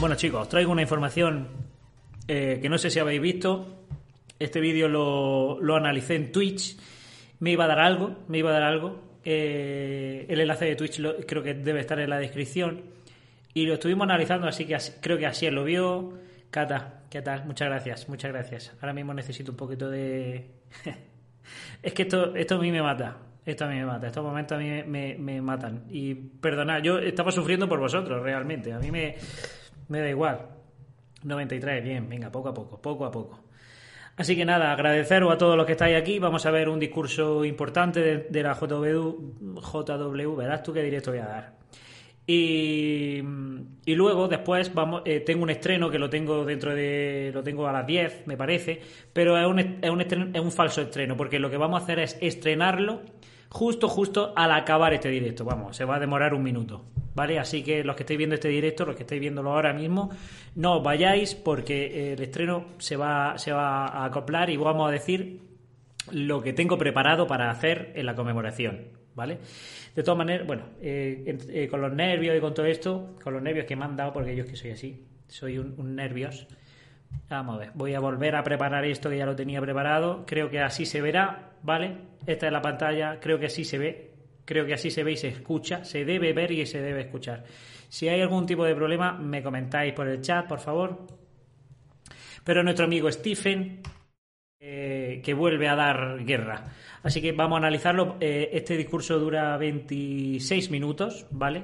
Bueno chicos, os traigo una información eh, que no sé si habéis visto. Este vídeo lo, analicé en Twitch. Me iba a dar algo, me iba a dar algo. Eh, el enlace de Twitch lo- creo que debe estar en la descripción. Y lo estuvimos analizando, así que creo que así lo vio. Cata, ¿qué tal? Muchas gracias, muchas gracias. Ahora mismo necesito un poquito de... es que esto, esto a mí me mata. Esto a mí me mata. Estos momentos a mí me matan. Y perdonad, yo estaba sufriendo por vosotros, realmente. A mí me, me da igual. 93, bien, venga, poco a poco, poco a poco. Así que nada, agradeceros a todos los que estáis aquí. Vamos a ver un discurso importante de, la JW, JW, verás tú qué directo voy a dar. Y, y luego, después, vamos, eh, tengo un estreno que lo tengo dentro de. Lo tengo a las 10, me parece. Pero es un, es un, estreno- es un falso estreno, porque lo que vamos a hacer es estrenarlo justo, justo al acabar este directo. Vamos, se va a demorar un minuto. ¿Vale? Así que los que estáis viendo este directo, los que estáis viéndolo ahora mismo, no os vayáis porque eh, el estreno se va, se va a acoplar y vamos a decir lo que tengo preparado para hacer en la conmemoración, ¿vale? De todas maneras, bueno, eh, eh, con los nervios y con todo esto, con los nervios que me han dado, porque yo es que soy así, soy un, un nervios. Vamos a ver, voy a volver a preparar esto que ya lo tenía preparado, creo que así se verá, ¿vale? Esta es la pantalla, creo que así se ve, creo que así se ve y se escucha, se debe ver y se debe escuchar. Si hay algún tipo de problema, me comentáis por el chat, por favor. Pero nuestro amigo Stephen eh, que vuelve a dar guerra. Así que vamos a analizarlo. Eh, este discurso dura 26 minutos, ¿vale?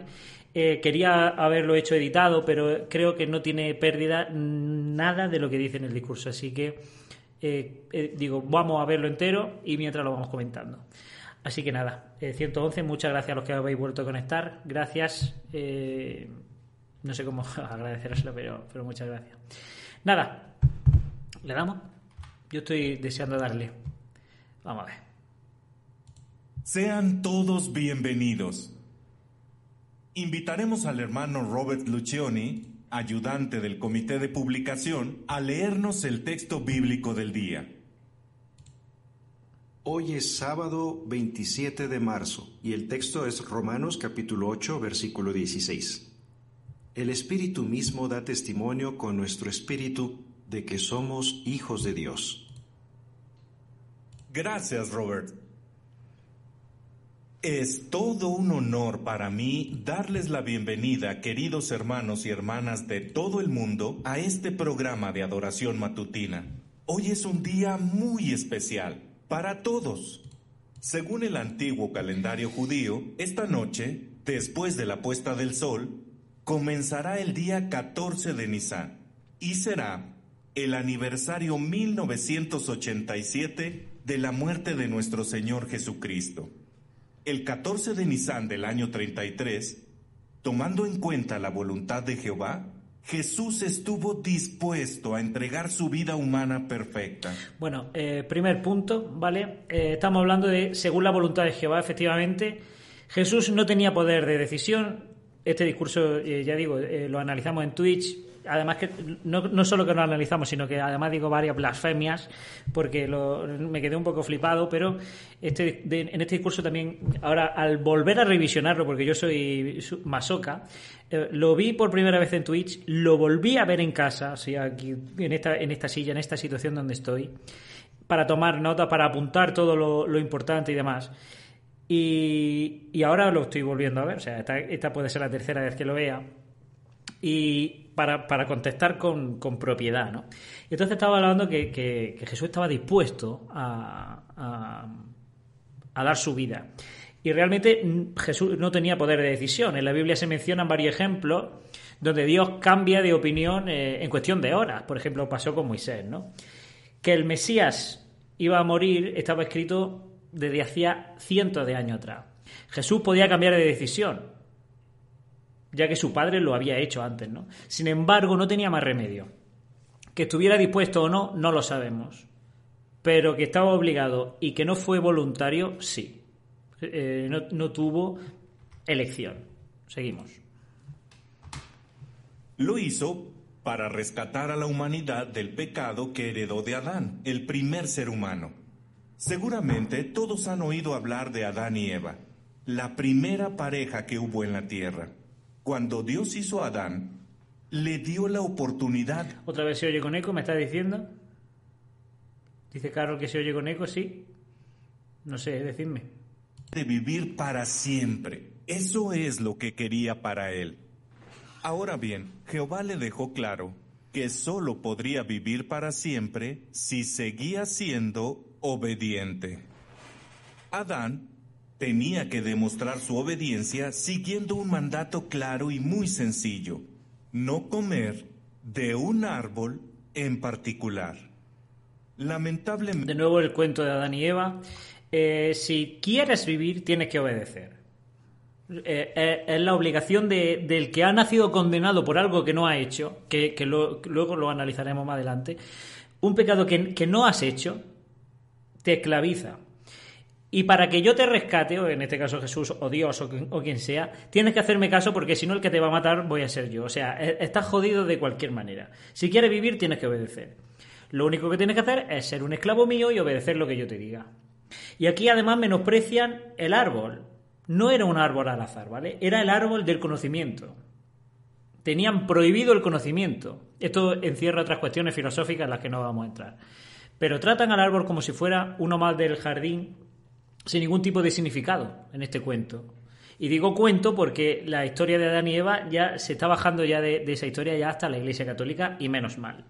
Eh, quería haberlo hecho editado, pero creo que no tiene pérdida nada de lo que dice en el discurso. Así que, eh, eh, digo, vamos a verlo entero y mientras lo vamos comentando. Así que nada, eh, 111, muchas gracias a los que habéis vuelto a conectar. Gracias. no sé cómo agradeceros, pero, pero muchas gracias. Nada, ¿le damos? Yo estoy deseando darle. Vamos a ver. Sean todos bienvenidos. Invitaremos al hermano Robert Lucioni, ayudante del comité de publicación, a leernos el texto bíblico del día. Hoy es sábado 27 de marzo y el texto es Romanos capítulo 8 versículo 16. El Espíritu mismo da testimonio con nuestro espíritu de que somos hijos de Dios. Gracias, Robert. Es todo un honor para mí darles la bienvenida, queridos hermanos y hermanas de todo el mundo, a este programa de adoración matutina. Hoy es un día muy especial para todos. Según el antiguo calendario judío, esta noche, después de la puesta del sol, comenzará el día 14 de Nisan y será el aniversario 1987 de la muerte de nuestro Señor Jesucristo. El 14 de Nisan del año 33, tomando en cuenta la voluntad de Jehová, Jesús estuvo dispuesto a entregar su vida humana perfecta. Bueno, eh, primer punto, ¿vale? Eh, estamos hablando de, según la voluntad de Jehová, efectivamente, Jesús no tenía poder de decisión. Este discurso, eh, ya digo, eh, lo analizamos en Twitch. Además que no, no solo que lo analizamos, sino que además digo varias blasfemias, porque me quedé un poco flipado, pero este, en este discurso también, ahora al volver a revisionarlo, porque yo soy masoca, eh, lo vi por primera vez en Twitch, lo volví a ver en casa, o sea, aquí en esta, en esta silla, en esta situación donde estoy, para tomar notas, para apuntar todo lo, lo importante y demás. Y, y ahora lo estoy volviendo a ver, o sea, esta, esta puede ser la tercera vez que lo vea. Y para, para contestar con, con propiedad, ¿no? Entonces estaba hablando que, que- Jesús estaba dispuesto a, a, a dar su vida. Y realmente mm, Jesús no tenía poder de decisión. En la Biblia se mencionan varios ejemplos donde Dios cambia de opinión eh, en cuestión de horas. Por ejemplo, pasó con Moisés, ¿no? Que el Mesías iba a morir estaba escrito desde hacía cientos de años atrás. Jesús podía cambiar de decisión. Ya que su padre lo había hecho antes, ¿no? Sin embargo, no tenía más remedio. Que estuviera dispuesto o no, no lo sabemos. Pero que estaba obligado y que no fue voluntario, sí. Eh, no, no tuvo elección. Seguimos. Lo hizo para rescatar a la humanidad del pecado que heredó de Adán, el primer ser humano. Seguramente todos han oído hablar de Adán y Eva, la primera pareja que hubo en la tierra. Cuando Dios hizo a Adán, le dio la oportunidad ¿Otra vez se oye con eco? ¿Me está diciendo? Dice Carol que se oye con eco, sí. No sé, decidme. de vivir para siempre. Eso es lo que quería para él. Ahora bien, Jehová le dejó claro que sólo podría vivir para siempre si seguía siendo obediente. Adán tenía que demostrar su obediencia siguiendo un mandato claro y muy sencillo, no comer de un árbol en particular. Lamentablemente, De nuevo el cuento de Adán y Eva. Eh, si quieres vivir, tienes que obedecer. Eh, eh, es la obligación de- del que ha nacido condenado por algo que no ha hecho, que, luego lo analizaremos más adelante. Un pecado que, que no has hecho te esclaviza. Y para que yo te rescate, o en este caso Jesús, o Dios, o, quien- o quien sea, tienes que hacerme caso porque si no el que te va a matar voy a ser yo. O sea, e- estás jodido de cualquier manera. Si quieres vivir, tienes que obedecer. Lo único que tienes que hacer es ser un esclavo mío y obedecer lo que yo te diga. Y aquí además menosprecian el árbol. No era un árbol al azar, ¿vale? Era el árbol del conocimiento. Tenían prohibido el conocimiento. Esto encierra otras cuestiones filosóficas en las que no vamos a entrar. Pero tratan al árbol como si fuera uno más del jardín sin ningún tipo de significado en este cuento. Y digo cuento porque la historia de Adán y Eva ya se está bajando ya de, esa historia ya hasta la Iglesia Católica y menos mal.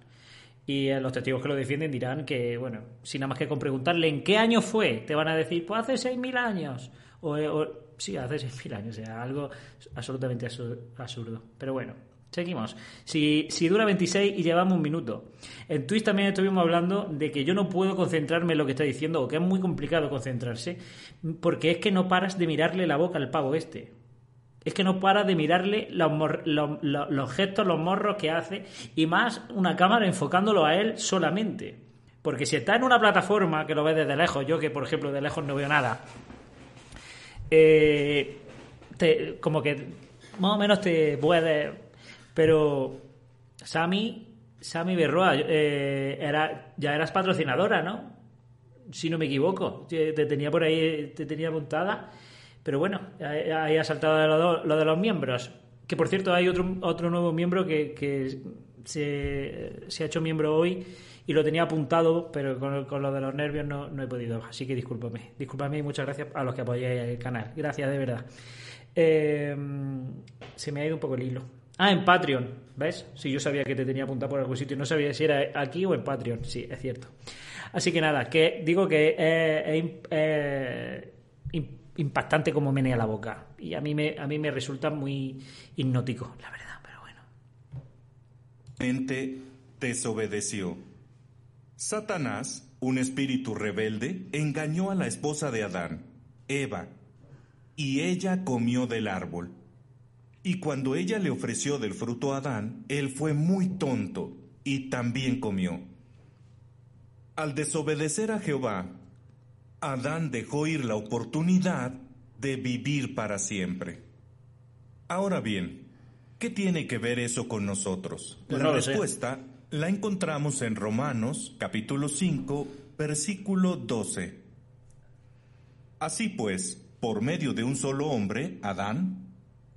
Y eh, los testigos que lo defienden dirán que, bueno, sin nada más que con preguntarle en qué año fue, te van a decir, pues hace 6.000 años. O, eh, o- sí, hace 6.000 años, o sea, algo absolutamente absur- absurdo. Pero bueno, seguimos. Si, si dura 26 y llevamos un minuto. En Twitch también estuvimos hablando de que yo no puedo concentrarme en lo que está diciendo, o que es muy complicado concentrarse, porque es que no paras de mirarle la boca al pavo este es que no para de mirarle los, los- gestos, los morros que hace, y más una cámara enfocándolo a él solamente. Porque si está en una plataforma que lo ves desde lejos, yo que por ejemplo de lejos no veo nada, eh, como que más o menos te puede. Pero Sami, Sami Berroa, eh, era, ya eras patrocinadora, ¿no? si no me equivoco. Te te tenía por ahí, te tenía apuntada. Pero bueno, ahí ha saltado lo, de los miembros. Que por cierto, hay otro, otro nuevo miembro que, se ha hecho miembro hoy y lo tenía apuntado, pero con, con lo de los nervios no, no he podido. Así que discúlpame. Discúlpame y muchas gracias a los que apoyáis el canal. Gracias, de verdad. Eh, se me ha ido un poco el hilo. Ah, en Patreon, ¿ves? Si yo sabía que te tenía apuntado por algún sitio, no sabía si era aquí o en Patreon. Sí, es cierto. Así que nada, que digo que es, es im- impactante como menea la boca. Y a mí me, a mí me resulta muy hipnótico, la verdad, pero bueno. mente desobedeció. Satanás, un espíritu rebelde, engañó a la esposa de Adán, Eva, y ella comió del árbol. Y cuando ella le ofreció del fruto a Adán, él fue muy tonto y también comió. Al desobedecer a Jehová, Adán dejó ir la oportunidad de vivir para siempre. Ahora bien, ¿qué tiene que ver eso con nosotros? Pues la no respuesta la encontramos en Romanos capítulo 5, versículo 12. Así pues, por medio de un solo hombre, Adán,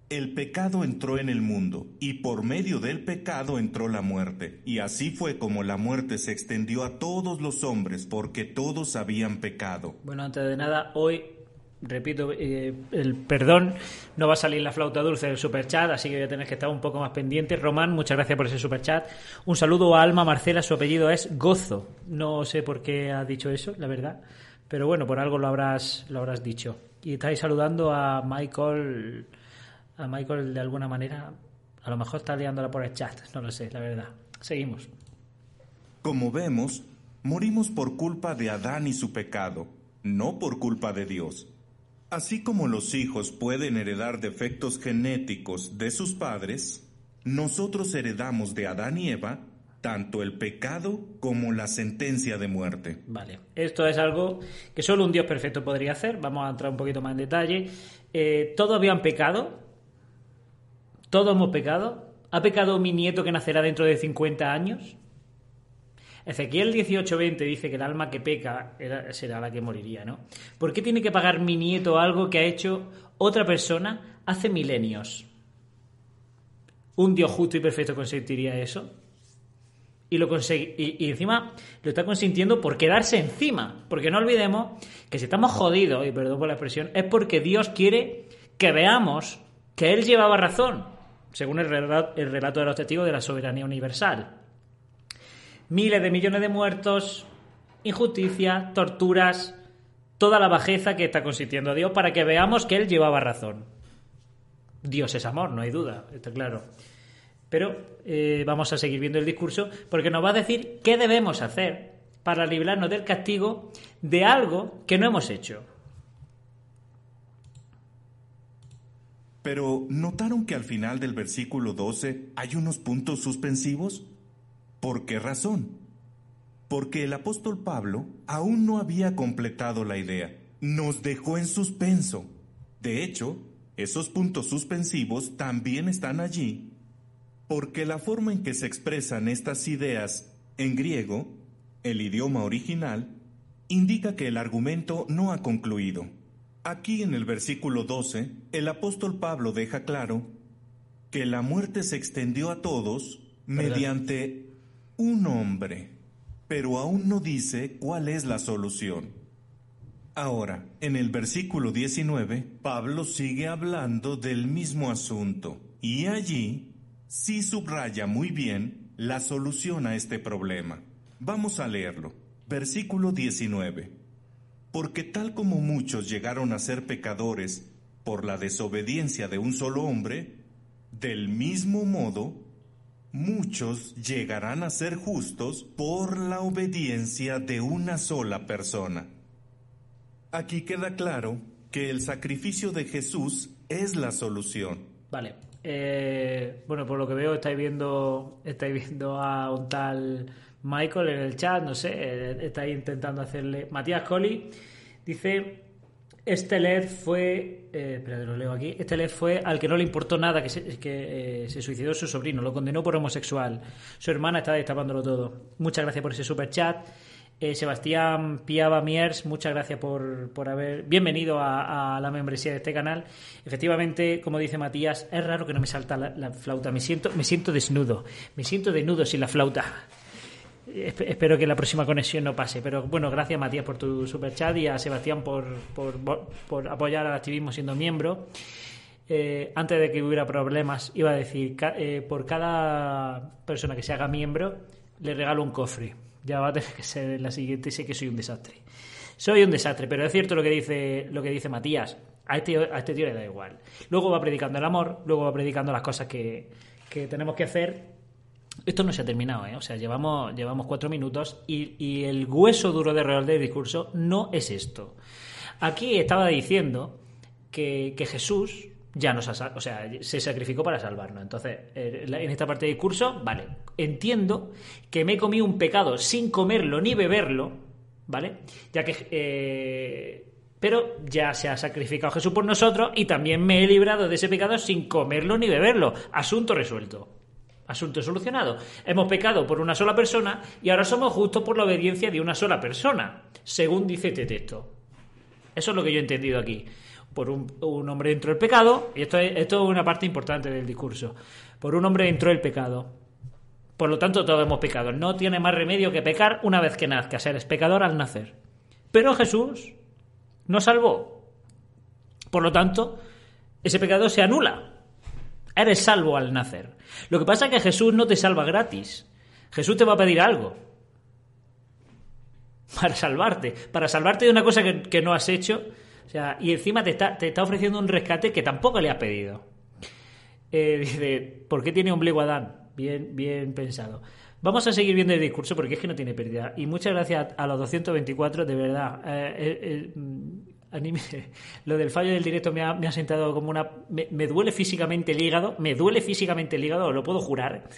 el pecado entró en el mundo, y por medio del pecado entró la muerte. Y así fue como la muerte se extendió a todos los hombres, porque todos habían pecado. Bueno, antes de nada, hoy, repito, eh, el perdón, no va a salir la flauta dulce del superchat, así que voy a tener que estar un poco más pendiente. Román, muchas gracias por ese superchat. Un saludo a Alma Marcela, su apellido es Gozo. No sé por qué has dicho eso, la verdad, pero bueno, por algo lo habrás, lo habrás dicho. Y estáis saludando a Michael, a Michael de alguna manera, a lo mejor está liándola por el chat, no lo sé, la verdad. Seguimos. Como vemos, morimos por culpa de Adán y su pecado, no por culpa de Dios. Así como los hijos pueden heredar defectos genéticos de sus padres, nosotros heredamos de Adán y Eva tanto el pecado como la sentencia de muerte. Vale, esto es algo que solo un Dios perfecto podría hacer. Vamos a entrar un poquito más en detalle. Eh, todos habían pecado. Todos hemos pecado. ¿Ha pecado mi nieto que nacerá dentro de 50 años? Ezequiel 18:20 dice que el alma que peca será la que moriría, ¿no? ¿Por qué tiene que pagar mi nieto algo que ha hecho otra persona hace milenios? ¿Un Dios justo y perfecto consentiría eso? Y, lo y, encima lo está consintiendo por quedarse encima. Porque no olvidemos que si estamos jodidos, y perdón por la expresión, es porque Dios quiere que veamos que Él llevaba razón, según el relato, el relato de los testigos de la soberanía universal. Miles de millones de muertos, injusticia, torturas, toda la bajeza que está consintiendo Dios para que veamos que Él llevaba razón. Dios es amor, no hay duda, está claro. Pero eh, vamos a seguir viendo el discurso porque nos va a decir qué debemos hacer para librarnos del castigo de algo que no hemos hecho. Pero ¿notaron que al final del versículo 12 hay unos puntos suspensivos? ¿Por qué razón? Porque el apóstol Pablo aún no había completado la idea. Nos dejó en suspenso. De hecho, esos puntos suspensivos también están allí porque la forma en que se expresan estas ideas en griego, el idioma original, indica que el argumento no ha concluido. Aquí en el versículo 12, el apóstol Pablo deja claro que la muerte se extendió a todos mediante un hombre, pero aún no dice cuál es la solución. Ahora, en el versículo 19, Pablo sigue hablando del mismo asunto, y allí sí subraya muy bien la solución a este problema. Vamos a leerlo. Versículo 19. Porque tal como muchos llegaron a ser pecadores por la desobediencia de un solo hombre, del mismo modo, muchos llegarán a ser justos por la obediencia de una sola persona. Aquí queda claro que el sacrificio de Jesús es la solución. Vale. Eh, bueno, por lo que veo estáis viendo, estáis viendo a un tal Michael en el chat, no sé, eh, estáis intentando hacerle. Matías Colli dice: Este LED fue. Eh, espera, lo leo aquí. Este LED fue al que no le importó nada que se, que, se suicidó su sobrino, lo condenó por homosexual. Su hermana está destapándolo todo. Muchas gracias por ese super chat. Eh, Sebastián Piava Miers, muchas gracias por, por haber. Bienvenido a, la membresía de este canal. Efectivamente, como dice Matías, es raro que no me salta la, flauta. Me siento, me siento desnudo. Me siento desnudo sin la flauta. Espero que la próxima conexión no pase. Pero bueno, gracias Matías por tu super chat y a Sebastián por, por, apoyar al activismo siendo miembro. Eh, antes de que hubiera problemas, iba a decir, eh, por cada persona que se haga miembro, le regalo un cofre ya va a tener que ser la siguiente, sé que soy un desastre. Soy un desastre, pero es cierto lo que dice, lo que dice Matías. A este, a este tío le da igual. Luego va predicando el amor, luego va predicando las cosas que, tenemos que hacer. Esto no se ha terminado, ¿eh? O sea, llevamos, llevamos cuatro minutos y, el hueso duro de real del discurso no es esto. Aquí estaba diciendo que, que Jesús ya nos ha, o sea, se sacrificó para salvarnos. Entonces, eh, en esta parte del curso, vale, entiendo que me he comido un pecado sin comerlo ni beberlo, ¿vale? Ya que eh, pero ya se ha sacrificado Jesús por nosotros y también me he librado de ese pecado sin comerlo ni beberlo. Asunto resuelto. Asunto solucionado. Hemos pecado por una sola persona y ahora somos justos por la obediencia de una sola persona, según dice este texto. Eso es lo que yo he entendido aquí por un, hombre entró el pecado, y esto es, esto es una parte importante del discurso, por un hombre entró el pecado. Por lo tanto, todos hemos pecado. No tiene más remedio que pecar una vez que nazca, ser es pecador al nacer. Pero Jesús nos salvó. Por lo tanto, ese pecado se anula. Eres salvo al nacer. Lo que pasa es que Jesús no te salva gratis. Jesús te va a pedir algo para salvarte. Para salvarte de una cosa que, que no has hecho o sea, y encima te está, te está ofreciendo un rescate que tampoco le ha pedido. Eh, dice, ¿por qué tiene ombligo Adán? Bien, bien pensado. Vamos a seguir viendo el discurso porque es que no tiene pérdida. Y muchas gracias a los 224, de verdad. Eh, eh, lo del fallo del directo me ha, me ha sentado como una... Me, duele físicamente el hígado, me duele físicamente el hígado, lo puedo jurar.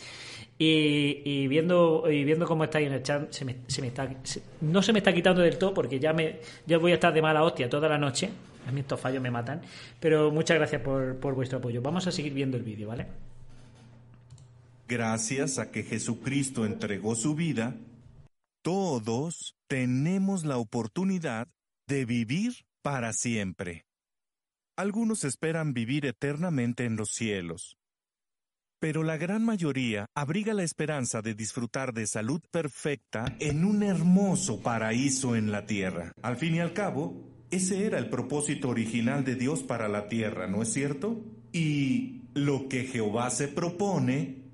Y, viendo y viendo cómo estáis en el chat, me, me no se me está quitando del todo porque ya, me, ya voy a estar de mala hostia toda la noche. A mí estos fallos me matan. Pero muchas gracias por, por vuestro apoyo. Vamos a seguir viendo el vídeo, ¿vale? Gracias a que Jesucristo entregó su vida, todos tenemos la oportunidad de vivir para siempre. Algunos esperan vivir eternamente en los cielos, pero la gran mayoría abriga la esperanza de disfrutar de salud perfecta en un hermoso paraíso en la tierra. Al fin y al cabo, ese era el propósito original de Dios para la tierra, ¿no es cierto? Y lo que Jehová se propone,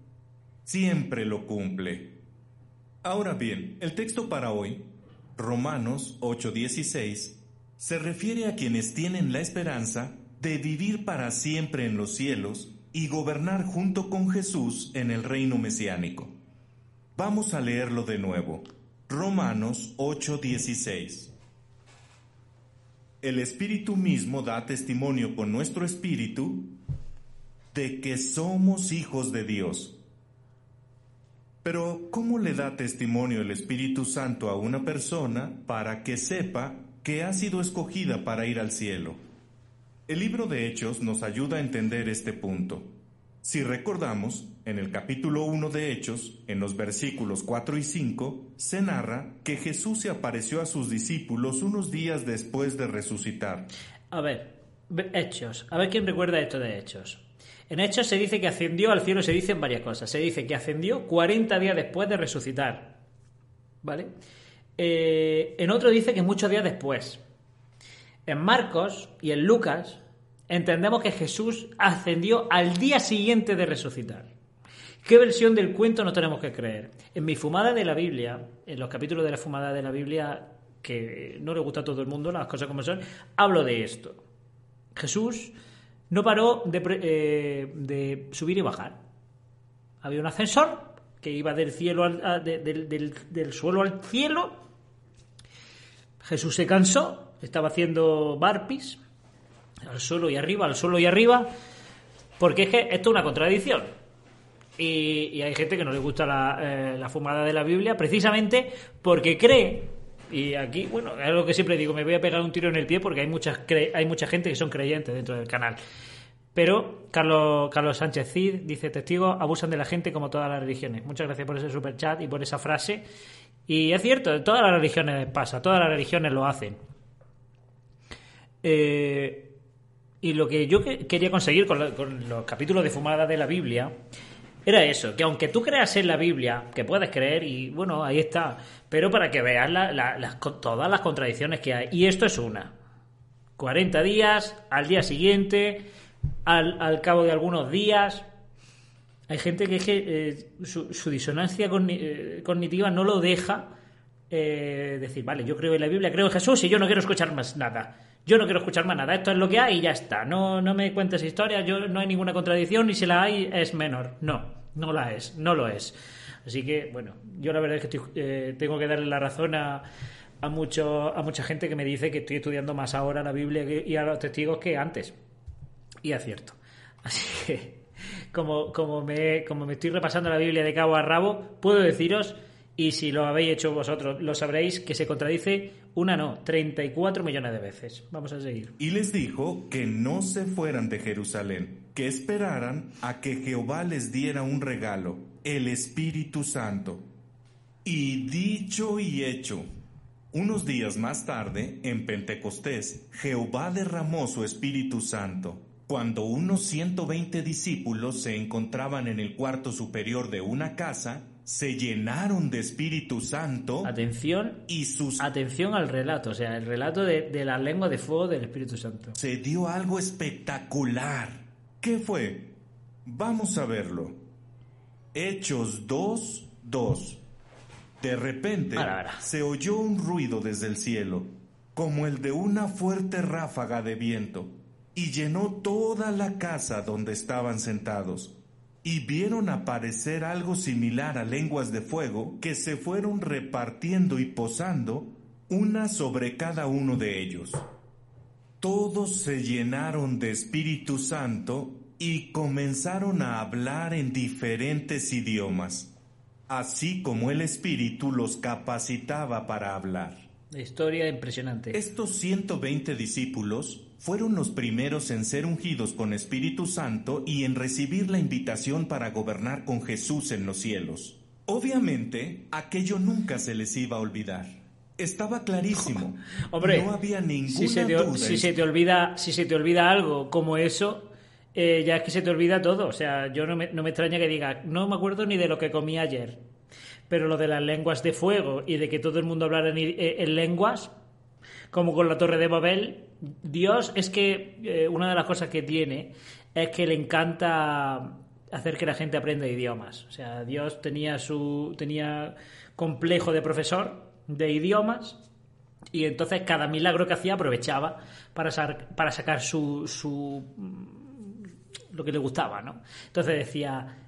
siempre lo cumple. Ahora bien, el texto para hoy, Romanos 8:16, se refiere a quienes tienen la esperanza de vivir para siempre en los cielos y gobernar junto con Jesús en el reino mesiánico. Vamos a leerlo de nuevo. Romanos 8:16. El Espíritu mismo da testimonio con nuestro Espíritu de que somos hijos de Dios. Pero, ¿cómo le da testimonio el Espíritu Santo a una persona para que sepa que ha sido escogida para ir al cielo. El libro de Hechos nos ayuda a entender este punto. Si recordamos, en el capítulo 1 de Hechos, en los versículos 4 y 5, se narra que Jesús se apareció a sus discípulos unos días después de resucitar. A ver, Hechos, a ver quién recuerda esto de Hechos. En Hechos se dice que ascendió al cielo, se dicen varias cosas. Se dice que ascendió 40 días después de resucitar. ¿Vale? Eh, en otro dice que muchos días después. En Marcos y en Lucas entendemos que Jesús ascendió al día siguiente de resucitar. ¿Qué versión del cuento no tenemos que creer? En mi fumada de la Biblia, en los capítulos de la fumada de la Biblia, que no le gusta a todo el mundo, las cosas como son, hablo de esto. Jesús no paró de, eh, subir y bajar. Había un ascensor que iba del cielo del suelo al cielo Jesús se cansó, estaba haciendo barpis, al suelo y arriba, al suelo y arriba, porque es que esto es una contradicción. Y, hay gente que no le gusta eh, la, fumada de la Biblia precisamente porque cree, y aquí, bueno, es lo que siempre digo, me voy a pegar un tiro en el pie porque hay, muchas hay mucha gente que son creyentes dentro del canal. Pero Carlos, Carlos Sánchez Cid dice, testigos abusan de la gente como todas las religiones. Muchas gracias por ese super chat y por esa frase. Y es cierto, todas las religiones pasa, todas las religiones lo hacen. Eh, y lo que yo quería conseguir con, los capítulos de fumada de la Biblia era eso, que aunque tú creas en la Biblia, que puedes creer, y bueno, ahí está, pero para que veas todas las contradicciones que hay. Y esto es una. 40 días, al día siguiente, al, al cabo de algunos días, hay gente que es que eh, su, disonancia eh, cognitiva no lo deja eh, decir, vale, yo creo en la Biblia, creo en Jesús y yo no quiero escuchar más nada. Yo no quiero escuchar más nada. Esto es lo que hay y ya está. No, no me cuentes historias, yo no hay ninguna contradicción y si la hay es menor. No, no la es, no lo es. Así que, bueno, yo la verdad es que tengo que darle la razón a, mucho, a mucha gente que me dice que estoy estudiando más ahora la Biblia y a los testigos que antes. Y es cierto. Así que como, como, me, como me estoy repasando la Biblia de cabo a rabo, puedo deciros, y si lo habéis hecho vosotros, lo sabréis, que se contradice una no, 34 millones de veces. Vamos a seguir. Y les dijo que no se fueran de Jerusalén, que esperaran a que Jehová les diera un regalo, el Espíritu Santo. Y dicho y hecho, unos días más tarde, en Pentecostés, Jehová derramó su Espíritu Santo cuando unos 120 discípulos se encontraban en el cuarto superior de una casa, se llenaron de Espíritu Santo. Atención. Y sus. Atención al relato, o sea, el relato de, la lengua de fuego del Espíritu Santo. Se dio algo espectacular. ¿Qué fue? Vamos a verlo. Hechos 2, 2. De repente se oyó un ruido desde el cielo, como el de una fuerte ráfaga de viento y llenó toda la casa donde estaban sentados. Y vieron aparecer algo similar a lenguas de fuego que se fueron repartiendo y posando una sobre cada uno de ellos. Todos se llenaron de Espíritu Santo y comenzaron a hablar en diferentes idiomas, así como el Espíritu los capacitaba para hablar. Historia impresionante. Estos 120 discípulos fueron los primeros en ser ungidos con Espíritu Santo y en recibir la invitación para gobernar con Jesús en los cielos. Obviamente, aquello nunca se les iba a olvidar. Estaba clarísimo. Hombre, no había ninguna si se te, duda. si se te olvida, si se te olvida algo como eso, eh, ya es que se te olvida todo. O sea, yo no me, no me extraña que diga, no me acuerdo ni de lo que comí ayer. Pero lo de las lenguas de fuego y de que todo el mundo hablara en, eh, en lenguas, como con la Torre de Babel, Dios es que eh, una de las cosas que tiene es que le encanta hacer que la gente aprenda idiomas. O sea, Dios tenía su tenía complejo de profesor de idiomas y entonces cada milagro que hacía aprovechaba para, para sacar su, su lo que le gustaba, ¿no? Entonces decía,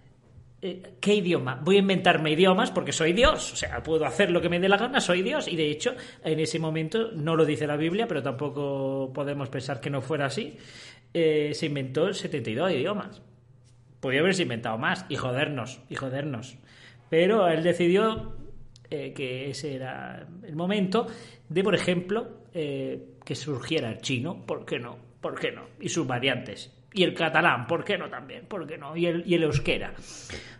¿qué idioma? Voy a inventarme idiomas porque soy Dios. O sea, puedo hacer lo que me dé la gana, soy Dios. Y de hecho, en ese momento, no lo dice la Biblia, pero tampoco podemos pensar que no fuera así, eh, se inventó 72 idiomas. Podía haberse inventado más y jodernos, y jodernos. Pero él decidió eh, que ese era el momento de, por ejemplo, eh, que surgiera el chino, ¿por qué no? ¿Por qué no? Y sus variantes. Y el catalán, ¿por qué no también? ¿Por qué no? Y el, y el euskera.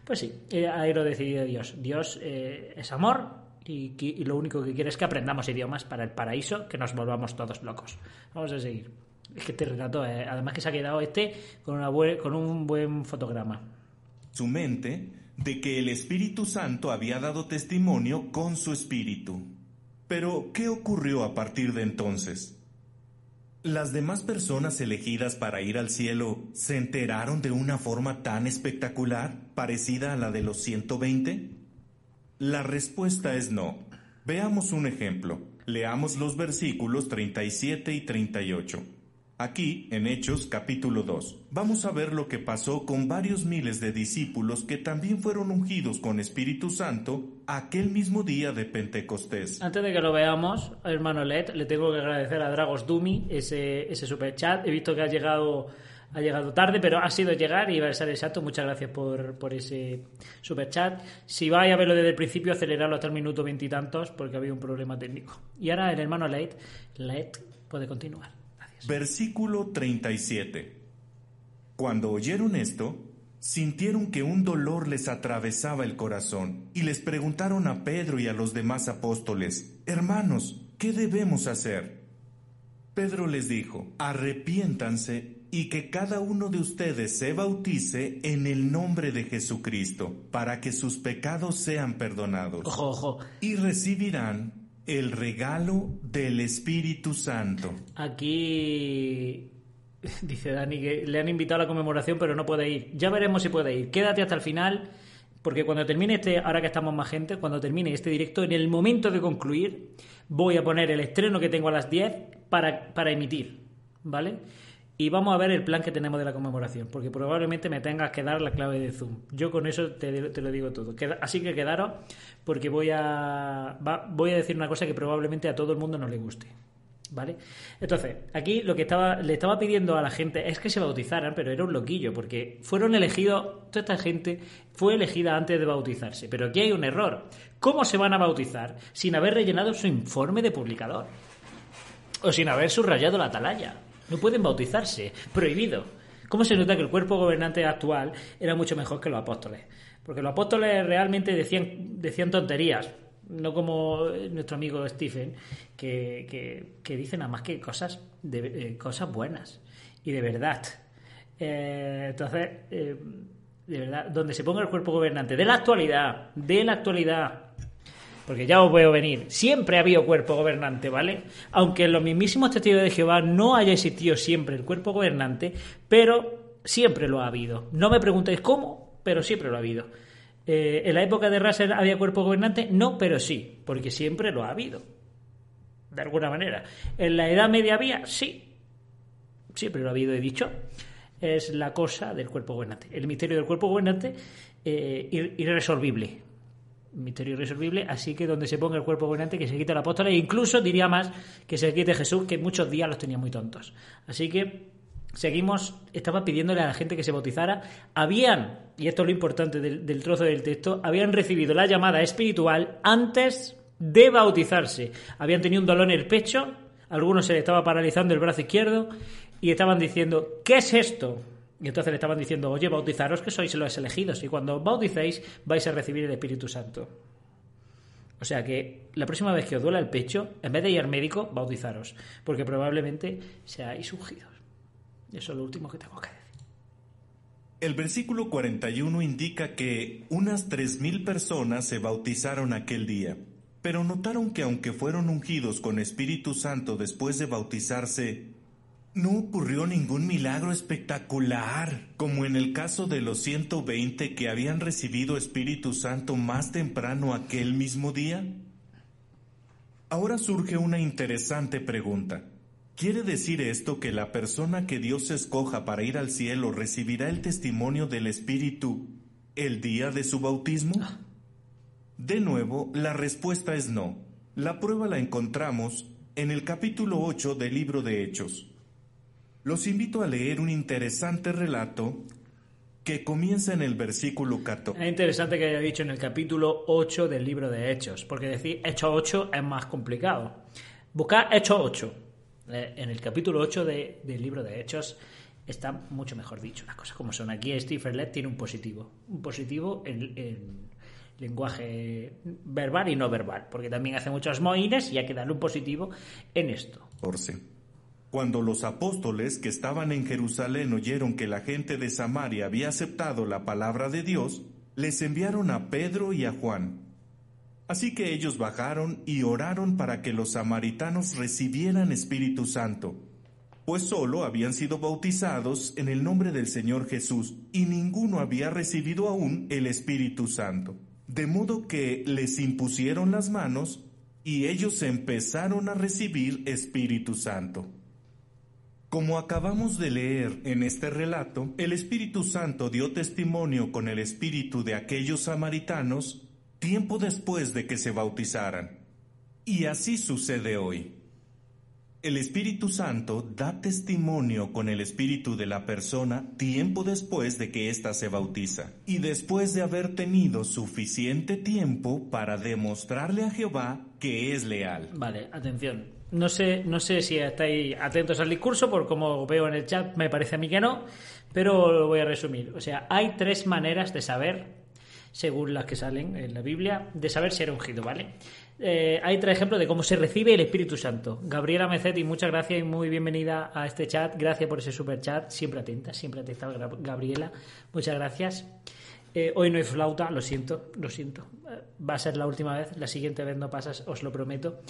Pues sí, eh, ahí lo decidió Dios. Dios eh, es amor y, y lo único que quiere es que aprendamos idiomas para el paraíso, que nos volvamos todos locos. Vamos a seguir. Es que este relato, eh, además que se ha quedado este con, una con un buen fotograma. su mente de que el Espíritu Santo había dado testimonio con su espíritu. Pero, ¿qué ocurrió a partir de entonces? ¿Las demás personas elegidas para ir al cielo se enteraron de una forma tan espectacular, parecida a la de los 120? La respuesta es no. Veamos un ejemplo. Leamos los versículos 37 y 38. Aquí, en Hechos capítulo 2, vamos a ver lo que pasó con varios miles de discípulos que también fueron ungidos con Espíritu Santo aquel mismo día de Pentecostés. Antes de que lo veamos, hermano Led, le tengo que agradecer a Dragos Dumi ese, ese super chat. He visto que ha llegado, ha llegado tarde, pero ha sido llegar y va a ser exacto. Muchas gracias por, por ese super chat. Si vais a verlo desde el principio, acelerarlo hasta el minuto veintitantos porque había un problema técnico. Y ahora el hermano Led, Led puede continuar. Versículo 37. Cuando oyeron esto, sintieron que un dolor les atravesaba el corazón y les preguntaron a Pedro y a los demás apóstoles, Hermanos, ¿qué debemos hacer? Pedro les dijo, Arrepiéntanse y que cada uno de ustedes se bautice en el nombre de Jesucristo, para que sus pecados sean perdonados, Ojo, ojo. y recibirán el regalo del Espíritu Santo. Aquí dice Dani que le han invitado a la conmemoración, pero no puede ir. Ya veremos si puede ir. Quédate hasta el final, porque cuando termine este, ahora que estamos más gente, cuando termine este directo, en el momento de concluir, voy a poner el estreno que tengo a las 10 para, para emitir, ¿vale? Y vamos a ver el plan que tenemos de la conmemoración, porque probablemente me tengas que dar la clave de Zoom. Yo con eso te, te lo digo todo. Así que quedaros, porque voy a, voy a decir una cosa que probablemente a todo el mundo no le guste. ¿Vale? Entonces, aquí lo que estaba, le estaba pidiendo a la gente es que se bautizaran, pero era un loquillo, porque fueron elegidos, toda esta gente fue elegida antes de bautizarse. Pero aquí hay un error. ¿Cómo se van a bautizar sin haber rellenado su informe de publicador? O sin haber subrayado la atalaya. No pueden bautizarse. Prohibido. ¿Cómo se nota que el cuerpo gobernante actual era mucho mejor que los apóstoles? Porque los apóstoles realmente decían, decían tonterías. No como nuestro amigo Stephen, que, que, que dice nada más que cosas, de, eh, cosas buenas y de verdad. Eh, entonces, eh, de verdad, donde se ponga el cuerpo gobernante de la actualidad, de la actualidad, porque ya os veo venir. Siempre ha habido cuerpo gobernante, ¿vale? Aunque en los mismísimos testigos de Jehová no haya existido siempre el cuerpo gobernante, pero siempre lo ha habido. No me preguntéis cómo, pero siempre lo ha habido. Eh, ¿En la época de Russell había cuerpo gobernante? No, pero sí, porque siempre lo ha habido. De alguna manera. ¿En la Edad Media había? Sí. Siempre lo ha habido, he dicho. Es la cosa del cuerpo gobernante. El misterio del cuerpo gobernante, eh, ir- irresolvible misterio irresolvible, así que donde se ponga el cuerpo gobernante que se quite el apóstol e incluso diría más que se quite Jesús, que muchos días los tenía muy tontos. Así que seguimos, estaba pidiéndole a la gente que se bautizara, habían, y esto es lo importante del, del trozo del texto, habían recibido la llamada espiritual antes de bautizarse. Habían tenido un dolor en el pecho, algunos se les estaba paralizando el brazo izquierdo y estaban diciendo, ¿qué es esto? Y entonces le estaban diciendo, oye, bautizaros que sois los elegidos y cuando bauticéis vais a recibir el Espíritu Santo. O sea que la próxima vez que os duela el pecho, en vez de ir al médico, bautizaros, porque probablemente seáis ungidos. Eso es lo último que tengo que decir. El versículo 41 indica que unas 3.000 personas se bautizaron aquel día, pero notaron que aunque fueron ungidos con Espíritu Santo después de bautizarse, no ocurrió ningún milagro espectacular, como en el caso de los 120 que habían recibido Espíritu Santo más temprano aquel mismo día. Ahora surge una interesante pregunta. ¿Quiere decir esto que la persona que Dios escoja para ir al cielo recibirá el testimonio del Espíritu el día de su bautismo? De nuevo, la respuesta es no. La prueba la encontramos en el capítulo 8 del libro de Hechos. Los invito a leer un interesante relato que comienza en el versículo 14. Es interesante que haya dicho en el capítulo 8 del libro de Hechos, porque decir Hechos 8 es más complicado. Buscar Hechos 8. Eh, En el capítulo 8 de- del libro de Hechos está mucho mejor dicho las cosas como son. Aquí Stephen Lett tiene un positivo. Un positivo en, en lenguaje verbal y no verbal, porque también hace muchos moines y hay que darle un positivo en esto. 14. Cuando los apóstoles que estaban en Jerusalén oyeron que la gente de Samaria había aceptado la palabra de Dios, les enviaron a Pedro y a Juan. Así que ellos bajaron y oraron para que los samaritanos recibieran Espíritu Santo, pues solo habían sido bautizados en el nombre del Señor Jesús y ninguno había recibido aún el Espíritu Santo. De modo que les impusieron las manos y ellos empezaron a recibir Espíritu Santo. Como acabamos de leer en este relato, el Espíritu Santo dio testimonio con el espíritu de aquellos samaritanos tiempo después de que se bautizaran. Y así sucede hoy. El Espíritu Santo da testimonio con el espíritu de la persona tiempo después de que ésta se bautiza, y después de haber tenido suficiente tiempo para demostrarle a Jehová que es leal. Vale, atención. No sé, no sé si estáis atentos al discurso, por como veo en el chat, me parece a mí que no, pero lo voy a resumir. O sea, hay tres maneras de saber, según las que salen en la Biblia, de saber si era ungido, ¿vale? Eh, hay tres ejemplos de cómo se recibe el Espíritu Santo. Gabriela Mecetti, muchas gracias y muy bienvenida a este chat. Gracias por ese super chat. Siempre atenta, siempre atenta, Gabriela. Muchas gracias. Eh, hoy no hay flauta, lo siento, lo siento. Eh, Va a ser la última vez, la siguiente vez no pasas, os lo prometo.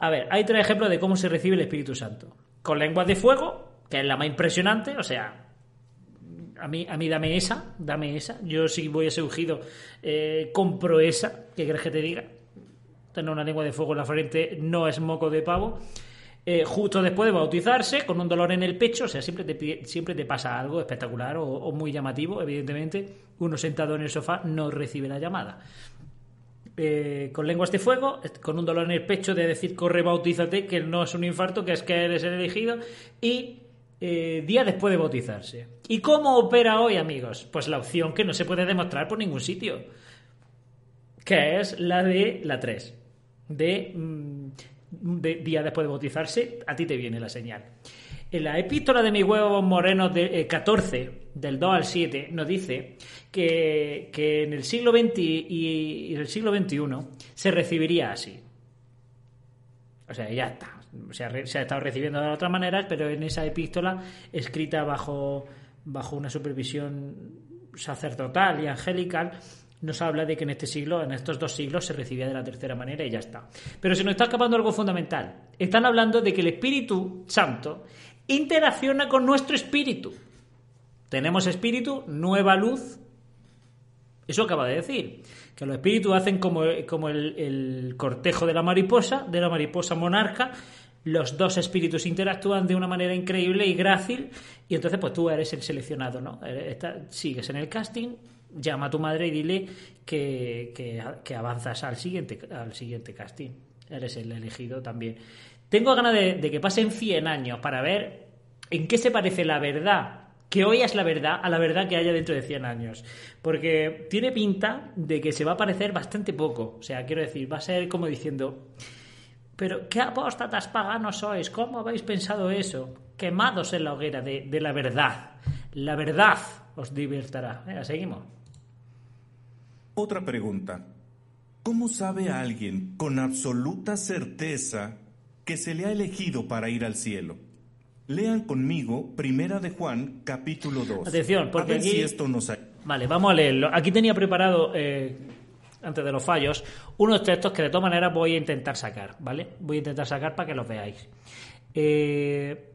A ver, hay tres ejemplos de cómo se recibe el Espíritu Santo. Con lenguas de fuego, que es la más impresionante, o sea, a mí, a mí dame esa, dame esa. Yo si voy a ser ungido, eh, compro esa, ¿qué crees que te diga? Tener una lengua de fuego en la frente no es moco de pavo. Eh, justo después de bautizarse, con un dolor en el pecho, o sea, siempre te, siempre te pasa algo espectacular o muy llamativo, evidentemente, uno sentado en el sofá no recibe la llamada. Eh, con lenguas de fuego, con un dolor en el pecho de decir corre, bautízate, que no es un infarto, que es que eres el elegido, y eh, día después de bautizarse. ¿Y cómo opera hoy, amigos? Pues la opción que no se puede demostrar por ningún sitio, que es la de la 3, de, mm, de día después de bautizarse, a ti te viene la señal. En la epístola de mis huevos morenos de, eh, 14, del 2 al 7, nos dice que, que en el siglo XX y, y el siglo XXI se recibiría así. O sea, ya está. Sea, re- se ha estado recibiendo de otras maneras, pero en esa epístola, escrita bajo, bajo una supervisión sacerdotal y angelical, nos habla de que en este siglo, en estos dos siglos, se recibía de la tercera manera y ya está. Pero se nos está escapando algo fundamental. Están hablando de que el Espíritu Santo interacciona con nuestro espíritu. Tenemos espíritu, nueva luz. Eso acaba de decir. Que los espíritus hacen como, como el, el cortejo de la mariposa, de la mariposa monarca. Los dos espíritus interactúan de una manera increíble y grácil. Y entonces, pues tú eres el seleccionado, ¿no? Sigues en el casting llama a tu madre y dile que, que, que avanzas al siguiente, al siguiente casting. Eres el elegido también. Tengo ganas de, de que pasen 100 años para ver en qué se parece la verdad que hoy es la verdad a la verdad que haya dentro de 100 años. Porque tiene pinta de que se va a parecer bastante poco. O sea, quiero decir, va a ser como diciendo, pero qué apóstatas paganos sois, ¿cómo habéis pensado eso? Quemados en la hoguera de, de la verdad. La verdad os divertirá. Venga, seguimos. Otra pregunta. ¿Cómo sabe alguien con absoluta certeza que se le ha elegido para ir al cielo? Lean conmigo Primera de Juan, capítulo 2. Atención, porque a ver aquí- si esto nos... Vale, vamos a leerlo. Aquí tenía preparado, eh, antes de los fallos, unos textos que de todas maneras voy a intentar sacar, ¿vale? Voy a intentar sacar para que los veáis. Eh,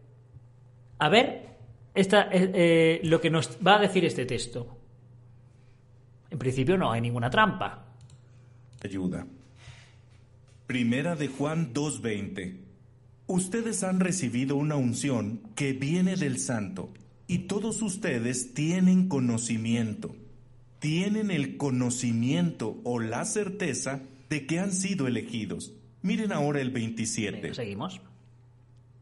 a ver, esta, eh, eh, lo que nos va a decir este texto. En principio no hay ninguna trampa. ayuda. Primera de Juan 2.20. Ustedes han recibido una unción que viene del Santo y todos ustedes tienen conocimiento. Tienen el conocimiento o la certeza de que han sido elegidos. Miren ahora el 27. Venga, seguimos.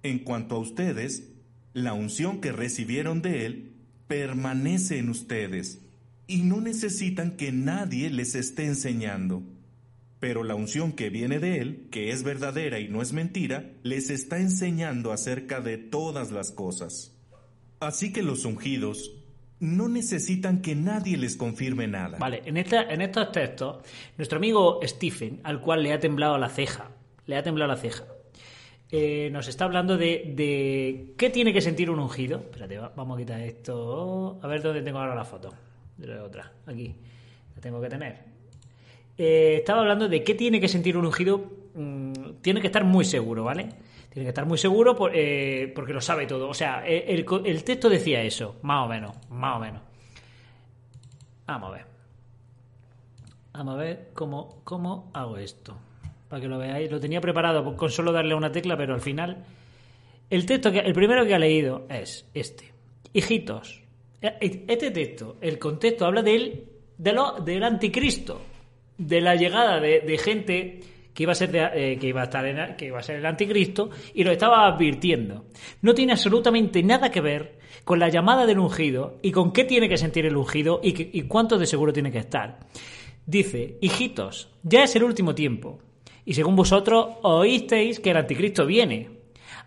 En cuanto a ustedes, la unción que recibieron de Él permanece en ustedes y no necesitan que nadie les esté enseñando. Pero la unción que viene de Él, que es verdadera y no es mentira, les está enseñando acerca de todas las cosas. Así que los ungidos no necesitan que nadie les confirme nada. Vale, en, esta, en estos textos, nuestro amigo Stephen, al cual le ha temblado la ceja, le ha temblado la ceja, eh, nos está hablando de, de qué tiene que sentir un ungido. Espérate, va- vamos a quitar esto. A ver dónde tengo ahora la foto. De la otra, aquí. La tengo que tener. Eh, estaba hablando de qué tiene que sentir un ungido. mm, tiene que estar muy seguro, ¿vale? Tiene que estar muy seguro por- eh, porque lo sabe todo. O sea, eh, el, texto decía eso, más o menos, más o menos. Vamos a ver. Vamos a ver cómo, cómo hago esto. Para que lo veáis. Lo tenía preparado con solo darle una tecla, pero al final. El texto que. El primero que ha leído es este. Hijitos. Este texto, el contexto habla del, de lo, del anticristo. De la llegada de, de gente que iba a ser de- eh, que iba a estar en- que iba a ser el anticristo y lo estaba advirtiendo. No tiene absolutamente nada que ver con la llamada del ungido y con qué tiene que sentir el ungido y, cuánto de seguro tiene que estar. Dice, hijitos, ya es el último tiempo, y según vosotros oísteis que el anticristo viene.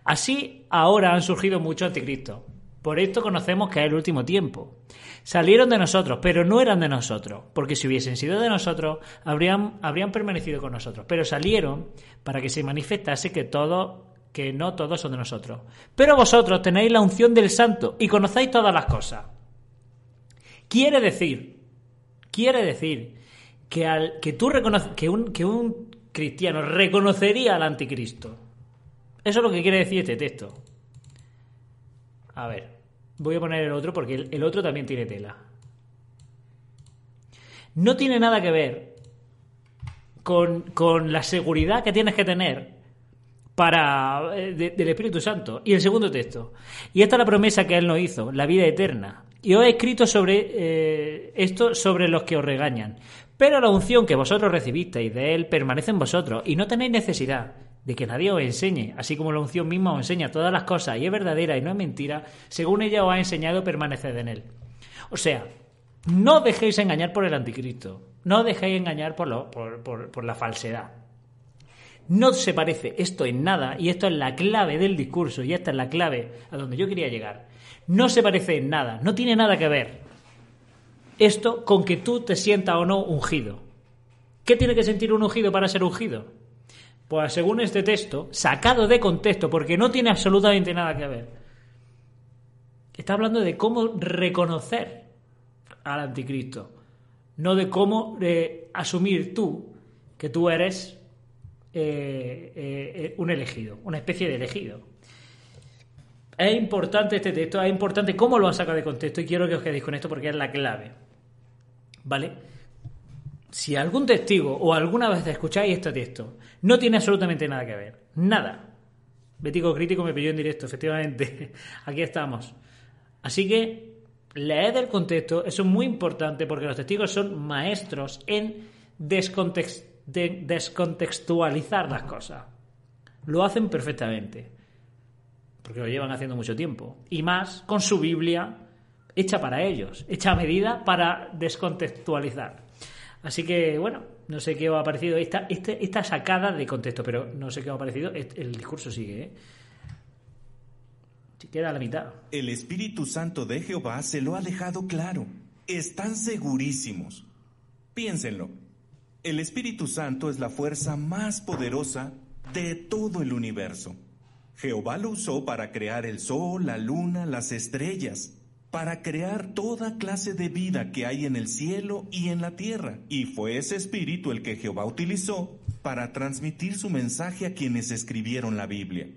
Así ahora han surgido muchos anticristos. Por esto conocemos que es el último tiempo. Salieron de nosotros, pero no eran de nosotros, porque si hubiesen sido de nosotros, habrían, permanecido con nosotros. Pero salieron para que se manifestase que todos, que no todos son de nosotros. Pero vosotros tenéis la unción del santo y conocéis todas las cosas. Quiere decir, quiere decir que, al, que tú reconoces, que un, que un cristiano reconocería al anticristo. Eso es lo que quiere decir este texto. A ver, voy a poner el otro porque el, otro también tiene tela. No tiene nada que ver con, con la seguridad que tienes que tener para eh, de- del Espíritu Santo. Y el segundo texto. Y esta es la promesa que Él nos hizo, la vida eterna. Y os he escrito sobre eh, esto sobre los que os regañan. Pero la unción que vosotros recibisteis de Él permanece en vosotros y no tenéis necesidad de que nadie os enseñe, así como la unción misma os enseña todas las cosas y es verdadera y no es mentira, según ella os ha enseñado, permaneced en Él. O sea, no dejéis engañar por el anticristo, no dejéis engañar por la falsedad. No se parece esto en nada, y esto es la clave del discurso, y esta es la clave a donde yo quería llegar. No se parece en nada, no tiene nada que ver esto con que tú te sientas o no ungido. ¿Qué tiene que sentir un ungido para ser ungido? Pues según este texto, sacado de contexto, porque no tiene absolutamente nada que ver, está hablando de cómo reconocer al anticristo, no de cómo eh, asumir tú que tú eres eh, eh, un elegido, una especie de elegido. Es importante este texto, es importante cómo lo han sacado de contexto y quiero que os quedéis con esto porque es la clave. ¿Vale? Si algún testigo o alguna vez escucháis este texto no tiene absolutamente nada que ver, nada. Bético Crítico me pilló en directo, efectivamente. Aquí estamos. Así que leed el contexto, eso es muy importante porque los testigos son maestros en descontextualizar las cosas. Lo hacen perfectamente, porque lo llevan haciendo mucho tiempo. Y más con su Biblia hecha para ellos, hecha a medida para descontextualizar. Así que, bueno, no sé qué ha parecido esta, este, esta, sacada de contexto, pero no sé qué ha parecido. El discurso sigue, ¿eh? Si queda a la mitad. El Espíritu Santo de Jehová se lo ha dejado claro. Están segurísimos. Piénsenlo. El Espíritu Santo es la fuerza más poderosa de todo el universo. Jehová lo usó para crear el sol, la luna, las estrellas, para crear toda clase de vida que hay en el cielo y en la tierra. Y fue ese espíritu el que Jehová utilizó para transmitir su mensaje a quienes escribieron la Biblia.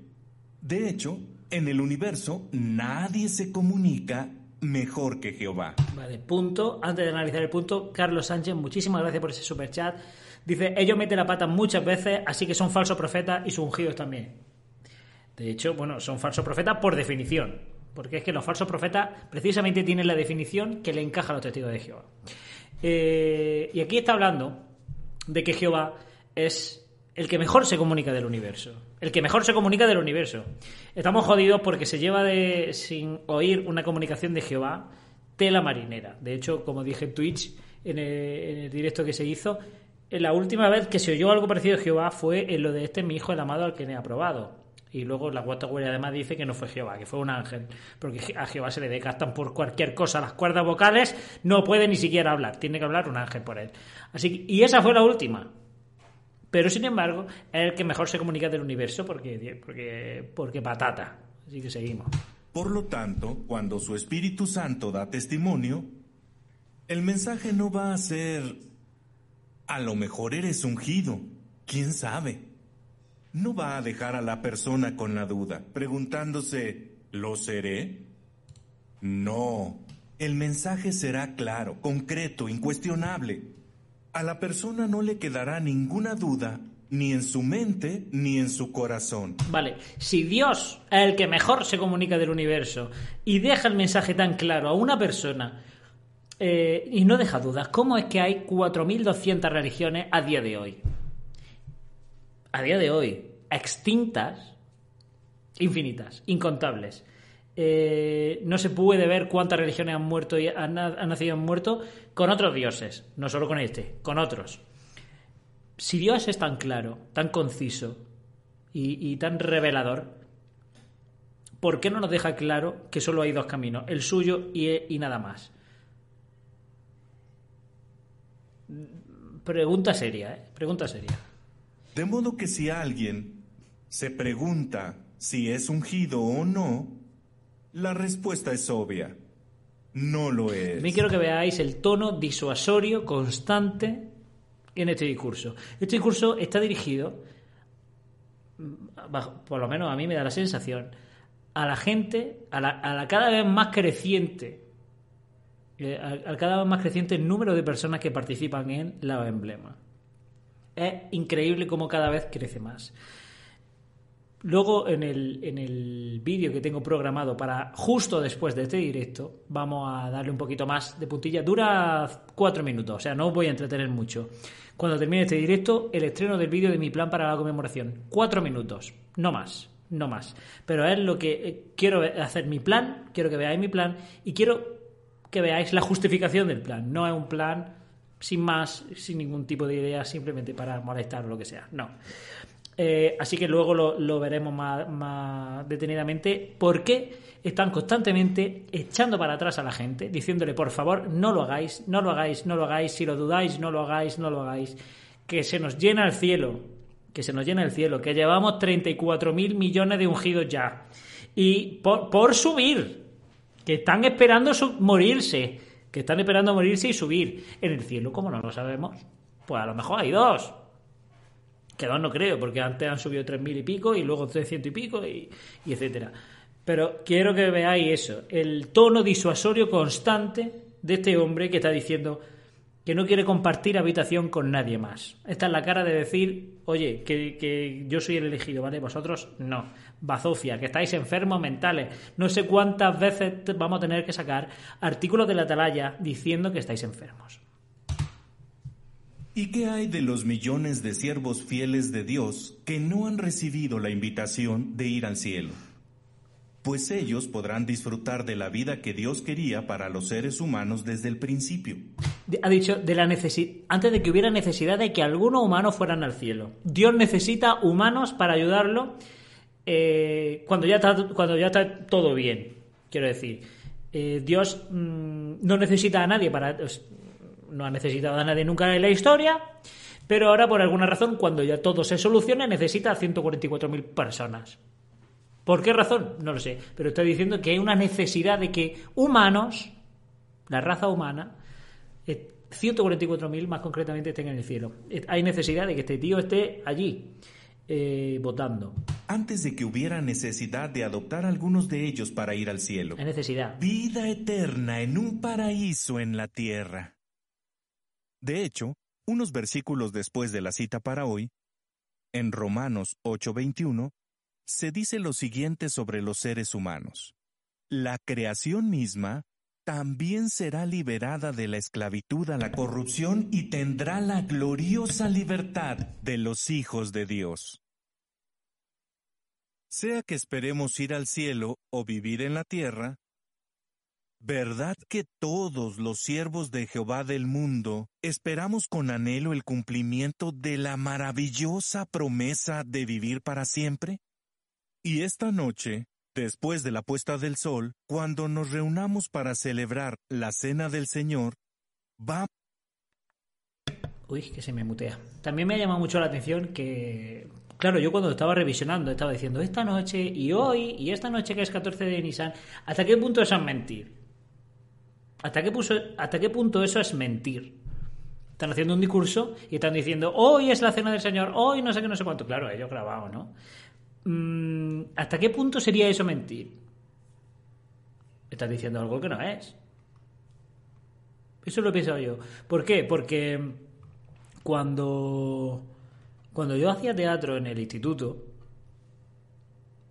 De hecho, en el universo nadie se comunica mejor que Jehová. Vale, punto. Antes de analizar el punto, Carlos Sánchez, muchísimas gracias por ese super chat. Dice, ellos meten la pata muchas veces, así que son falsos profetas y sus ungidos también. De hecho, bueno, son falsos profetas por definición. Porque es que los falsos profetas precisamente tienen la definición que le encaja a los testigos de Jehová. Eh, y aquí está hablando de que Jehová es el que mejor se comunica del universo. El que mejor se comunica del universo. Estamos jodidos porque se lleva de, sin oír una comunicación de Jehová tela marinera. De hecho, como dije en Twitch, en el, directo que se hizo, la última vez que se oyó algo parecido a Jehová fue en lo de este mi hijo el amado al que me ha aprobado. Y luego la cuarta además dice que no fue Jehová, que fue un ángel, porque a Jehová se le decastan por cualquier cosa las cuerdas vocales, no puede ni siquiera hablar, tiene que hablar un ángel por él. Así y esa fue la última. Pero sin embargo, es el que mejor se comunica del universo porque, porque, porque patata. Así que seguimos. Por lo tanto, cuando su Espíritu Santo da testimonio, el mensaje no va a ser, a lo mejor eres ungido, quién sabe. No va a dejar a la persona con la duda, preguntándose, ¿lo seré? No, el mensaje será claro, concreto, incuestionable a la persona no le quedará ninguna duda ni en su mente ni en su corazón. Vale, si Dios es el que mejor se comunica del universo y deja el mensaje tan claro a una persona eh, y no deja dudas, ¿cómo es que hay 4.200 religiones a día de hoy? A día de hoy, extintas, infinitas, incontables. Eh, no se puede ver cuántas religiones han muerto y han, nacido y han muerto con otros dioses, no solo con este, con otros. Si Dios es tan claro, tan conciso y, tan revelador, ¿por qué no nos deja claro que solo hay dos caminos, el suyo y, y nada más? Pregunta seria, ¿eh? Pregunta seria. De modo que si alguien se pregunta si es ungido o no, la respuesta es obvia. No lo es. Me quiero que veáis el tono disuasorio constante en este discurso. Este discurso está dirigido, por lo menos a mí me da la sensación, a la gente, a la, cada vez más creciente, eh, al, cada vez más creciente número de personas que participan en la emblema. Es increíble cómo cada vez crece más. Luego en el, en el vídeo que tengo programado para justo después de este directo, vamos a darle un poquito más de puntilla. Dura cuatro minutos, o sea, no os voy a entretener mucho. Cuando termine este directo, el estreno del vídeo de mi plan para la conmemoración. Cuatro minutos, no más, no más. Pero es lo que eh, quiero hacer mi plan, quiero que veáis mi plan y quiero que veáis la justificación del plan. No es un plan sin más, sin ningún tipo de idea, simplemente para molestar o lo que sea. No. Eh, así que luego lo, veremos más, detenidamente. ¿Por qué están constantemente echando para atrás a la gente, diciéndole, por favor, no lo hagáis, no lo hagáis, no lo hagáis, si lo dudáis, no lo hagáis, no lo hagáis, que se nos llena el cielo, que se nos llena el cielo, que llevamos 34 mil millones de ungidos ya. Y por, subir, que están esperando morirse, que están esperando morirse y subir en el cielo, ¿cómo no lo sabemos? Pues a lo mejor hay dos que dos no creo, porque antes han subido tres mil y pico y luego 300 y pico y, etcétera. Pero quiero que veáis eso, el tono disuasorio constante de este hombre que está diciendo que no quiere compartir habitación con nadie más. Esta es la cara de decir, oye, que, que, yo soy el elegido, ¿vale? Vosotros no. Bazofia, que estáis enfermos mentales. No sé cuántas veces vamos a tener que sacar artículos de la atalaya diciendo que estáis enfermos. ¿Y qué hay de los millones de siervos fieles de Dios que no han recibido la invitación de ir al cielo? Pues ellos podrán disfrutar de la vida que Dios quería para los seres humanos desde el principio. Ha dicho de la antes de que hubiera necesidad de que algunos humanos fueran al cielo. Dios necesita humanos para ayudarlo eh, cuando, ya está, cuando ya está todo bien. Quiero decir, eh, Dios mmm, no necesita a nadie para no ha necesitado a nadie nunca en la historia, pero ahora por alguna razón, cuando ya todo se solucione, necesita a 144.000 personas. ¿Por qué razón? No lo sé, pero estoy diciendo que hay una necesidad de que humanos, la raza humana, 144.000 eh, más concretamente estén en el cielo. Eh, hay necesidad de que este tío esté allí. Votando. Antes de que hubiera necesidad de adoptar algunos de ellos para ir al cielo. Necesidad. Vida eterna en un paraíso en la tierra. De hecho, unos versículos después de la cita para hoy, en Romanos 8:21, se dice lo siguiente sobre los seres humanos. La creación misma también será liberada de la esclavitud a la corrupción y tendrá la gloriosa libertad de los hijos de Dios. Sea que esperemos ir al cielo o vivir en la tierra, ¿Verdad que todos los siervos de Jehová del mundo esperamos con anhelo el cumplimiento de la maravillosa promesa de vivir para siempre? Y esta noche, después de la puesta del sol, cuando nos reunamos para celebrar la cena del Señor, va... Uy, que se me mutea. También me ha llamado mucho la atención que claro, yo cuando estaba revisionando estaba diciendo esta noche y hoy y esta noche que es 14 de Nisan, ¿hasta qué punto es mentir? ¿Hasta qué, ¿Hasta qué punto eso es mentir? Están haciendo un discurso y están diciendo, hoy es la cena del Señor, hoy no sé qué, no sé cuánto. Claro, ellos grabado, ¿no? Mm, ¿Hasta qué punto sería eso mentir? Estás diciendo algo que no es. Eso lo he pensado yo. ¿Por qué? Porque cuando, cuando yo hacía teatro en el instituto,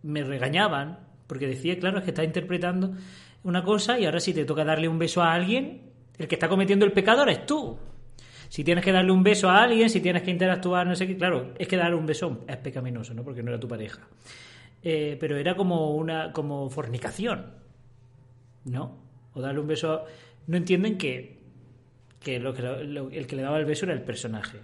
me regañaban porque decía, claro, es que está interpretando una cosa y ahora si te toca darle un beso a alguien, el que está cometiendo el pecado eres tú. Si tienes que darle un beso a alguien, si tienes que interactuar, no sé qué, claro, es que darle un beso es pecaminoso, ¿no? Porque no era tu pareja. Eh, pero era como una como fornicación, ¿no? O darle un beso. No entienden que, que, lo que el que le daba el beso era el personaje.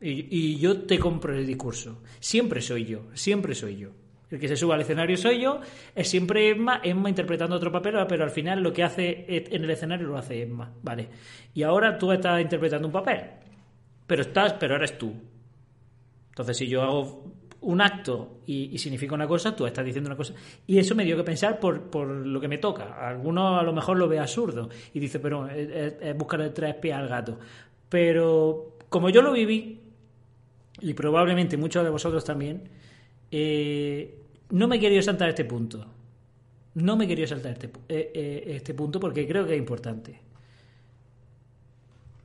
Y, y yo te compro el discurso. Siempre soy yo, siempre soy yo. El que se suba al escenario soy yo, es siempre Emma, Emma interpretando otro papel, pero al final lo que hace en el escenario lo hace Emma, ¿vale? Y ahora tú estás interpretando un papel, pero estás, pero eres tú. Entonces, si yo hago un acto y, significa una cosa, tú estás diciendo una cosa. Y eso me dio que pensar por, por lo que me toca. Alguno a lo mejor lo ve absurdo y dice, pero es, es buscarle tres pies al gato. Pero como yo lo viví, y probablemente muchos de vosotros también, eh, no me he querido saltar este punto. No me he saltar este, eh, eh, este punto porque creo que es importante.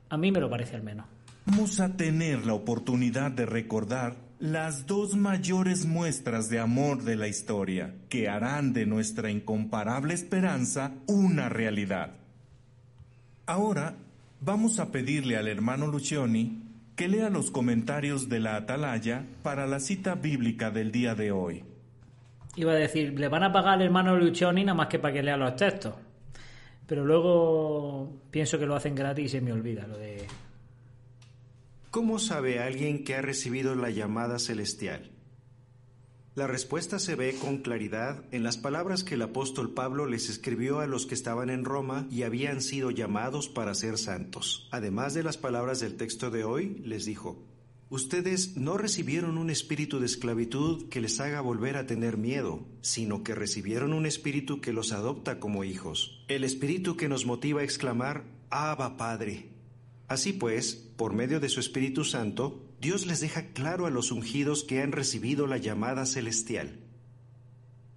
A mí me lo parece al menos. Vamos a tener la oportunidad de recordar las dos mayores muestras de amor de la historia, que harán de nuestra incomparable esperanza una realidad. Ahora vamos a pedirle al hermano Lucioni que lea los comentarios de la atalaya para la cita bíblica del día de hoy. Iba a decir, le van a pagar al hermano Lucioni nada más que para que lea los textos. Pero luego pienso que lo hacen gratis y se me olvida lo de... ¿Cómo sabe alguien que ha recibido la llamada celestial? La respuesta se ve con claridad en las palabras que el apóstol Pablo les escribió a los que estaban en Roma y habían sido llamados para ser santos. Además de las palabras del texto de hoy, les dijo, Ustedes no recibieron un espíritu de esclavitud que les haga volver a tener miedo, sino que recibieron un espíritu que los adopta como hijos, el espíritu que nos motiva a exclamar, Abba Padre. Así pues, por medio de su Espíritu Santo, Dios les deja claro a los ungidos que han recibido la llamada celestial.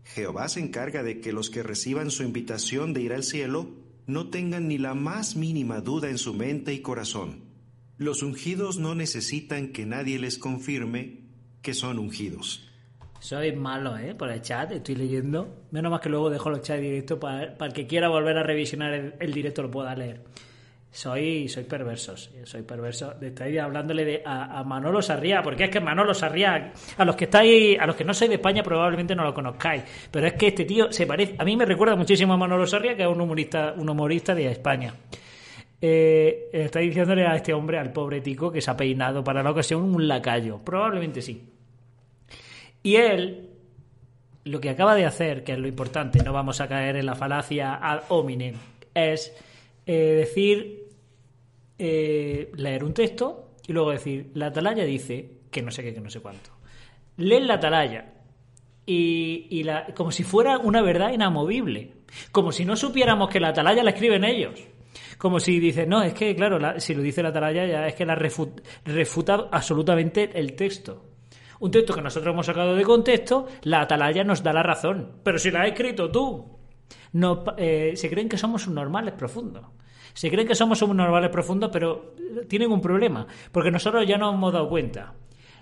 Jehová se encarga de que los que reciban su invitación de ir al cielo no tengan ni la más mínima duda en su mente y corazón. Los ungidos no necesitan que nadie les confirme que son ungidos. Soy malo, ¿eh? Por el chat, estoy leyendo. Menos más que luego dejo los chats directos para, el que quiera volver a revisionar el, el directo lo pueda leer. Soy, soy perverso, sí, soy perverso. Estoy hablándole de, a, Manolo Sarriá, porque es que Manolo Sarriá, a los que estáis, a los que no sois de España probablemente no lo conozcáis, pero es que este tío se parece, a mí me recuerda muchísimo a Manolo Sarriá, que es un humorista, un humorista de España. Eh, está diciéndole a este hombre, al pobre tico, que se ha peinado para la ocasión un lacayo. Probablemente sí. Y él, lo que acaba de hacer, que es lo importante, no vamos a caer en la falacia ad hominem, es eh, decir, eh, leer un texto y luego decir, la atalaya dice que no sé qué, que no sé cuánto. Leen la atalaya y, y como si fuera una verdad inamovible, como si no supiéramos que la atalaya la escriben ellos. Como si dicen, no, es que, claro, la- si lo dice la atalaya ya es que la refut- refuta absolutamente el texto. Un texto que nosotros hemos sacado de contexto, la atalaya nos da la razón. Pero si la has escrito tú, no, eh, se creen que somos normales profundos. Se creen que somos normales profundos, pero tienen un problema, porque nosotros ya nos hemos dado cuenta.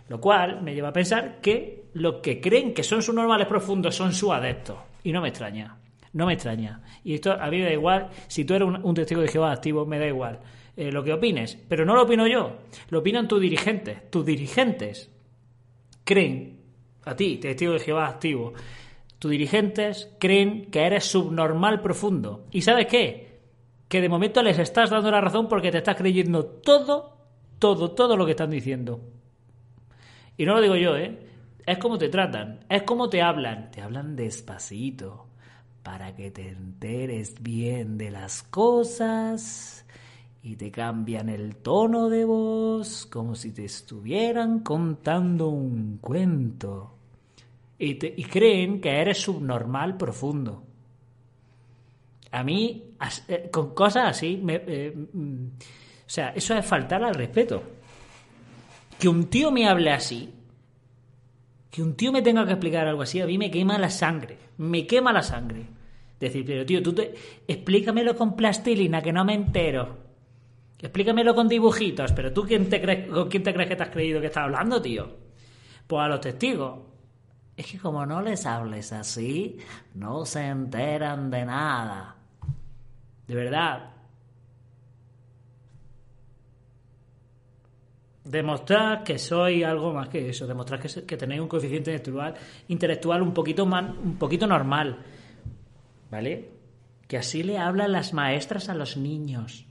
Lo cual me lleva a pensar que los que creen que son sus normales profundos son sus adeptos. Y no me extraña. No me extraña. Y esto a mí me da igual. Si tú eres un, un testigo de Jehová activo, me da igual eh, lo que opines. Pero no lo opino yo. Lo opinan tus dirigentes. Tus dirigentes creen, a ti, testigo de Jehová activo, tus dirigentes creen que eres subnormal profundo. ¿Y sabes qué? Que de momento les estás dando la razón porque te estás creyendo todo, todo, todo lo que están diciendo. Y no lo digo yo, ¿eh? Es como te tratan, es como te hablan. Te hablan despacito para que te enteres bien de las cosas y te cambian el tono de voz como si te estuvieran contando un cuento. Y, te- y creen que eres subnormal profundo. A mí, eh, con cosas así, me- eh, mm, o sea, eso es faltar al respeto. Que un tío me hable así, que un tío me tenga que explicar algo así, a mí me quema la sangre. Me quema la sangre. Decir, pero tío, tú te... explícamelo con plastilina, que no me entero. Explícamelo con dibujitos, pero tú quién te crees, con quién te crees que te has creído que estás hablando, tío. Pues a los testigos. Es que como no les hables así, no se enteran de nada. De verdad. Demostrar que soy algo más que eso, demostrar que, tenéis un coeficiente intelectual, intelectual un poquito más, un poquito normal. ¿Vale? Que así le hablan las maestras a los niños.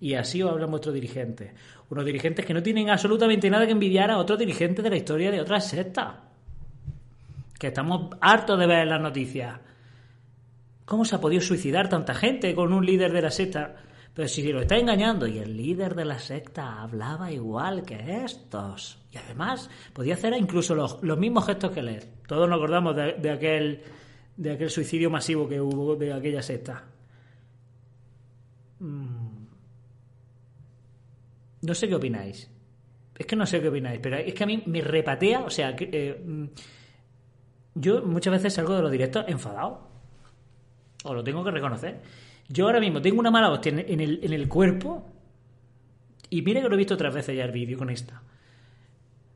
Y así os hablan vuestros dirigentes. Unos dirigentes que no tienen absolutamente nada que envidiar a otros dirigentes de la historia de otras sectas. Que estamos hartos de ver en las noticias. ¿Cómo se ha podido suicidar tanta gente con un líder de la secta? Pero si lo está engañando y el líder de la secta hablaba igual que estos. Y además podía hacer incluso los, los mismos gestos que él. Todos nos acordamos de, aquel, de aquel suicidio masivo que hubo de aquella secta. No sé qué opináis. Es que no sé qué opináis, pero es que a mí me repatea, o sea, eh, mm, yo muchas veces salgo de los directos enfadado. Lo tengo que reconocer. Yo ahora mismo tengo una mala hostia en en el, en el cuerpo. Y mira que lo he visto otras veces ya el vídeo con esta.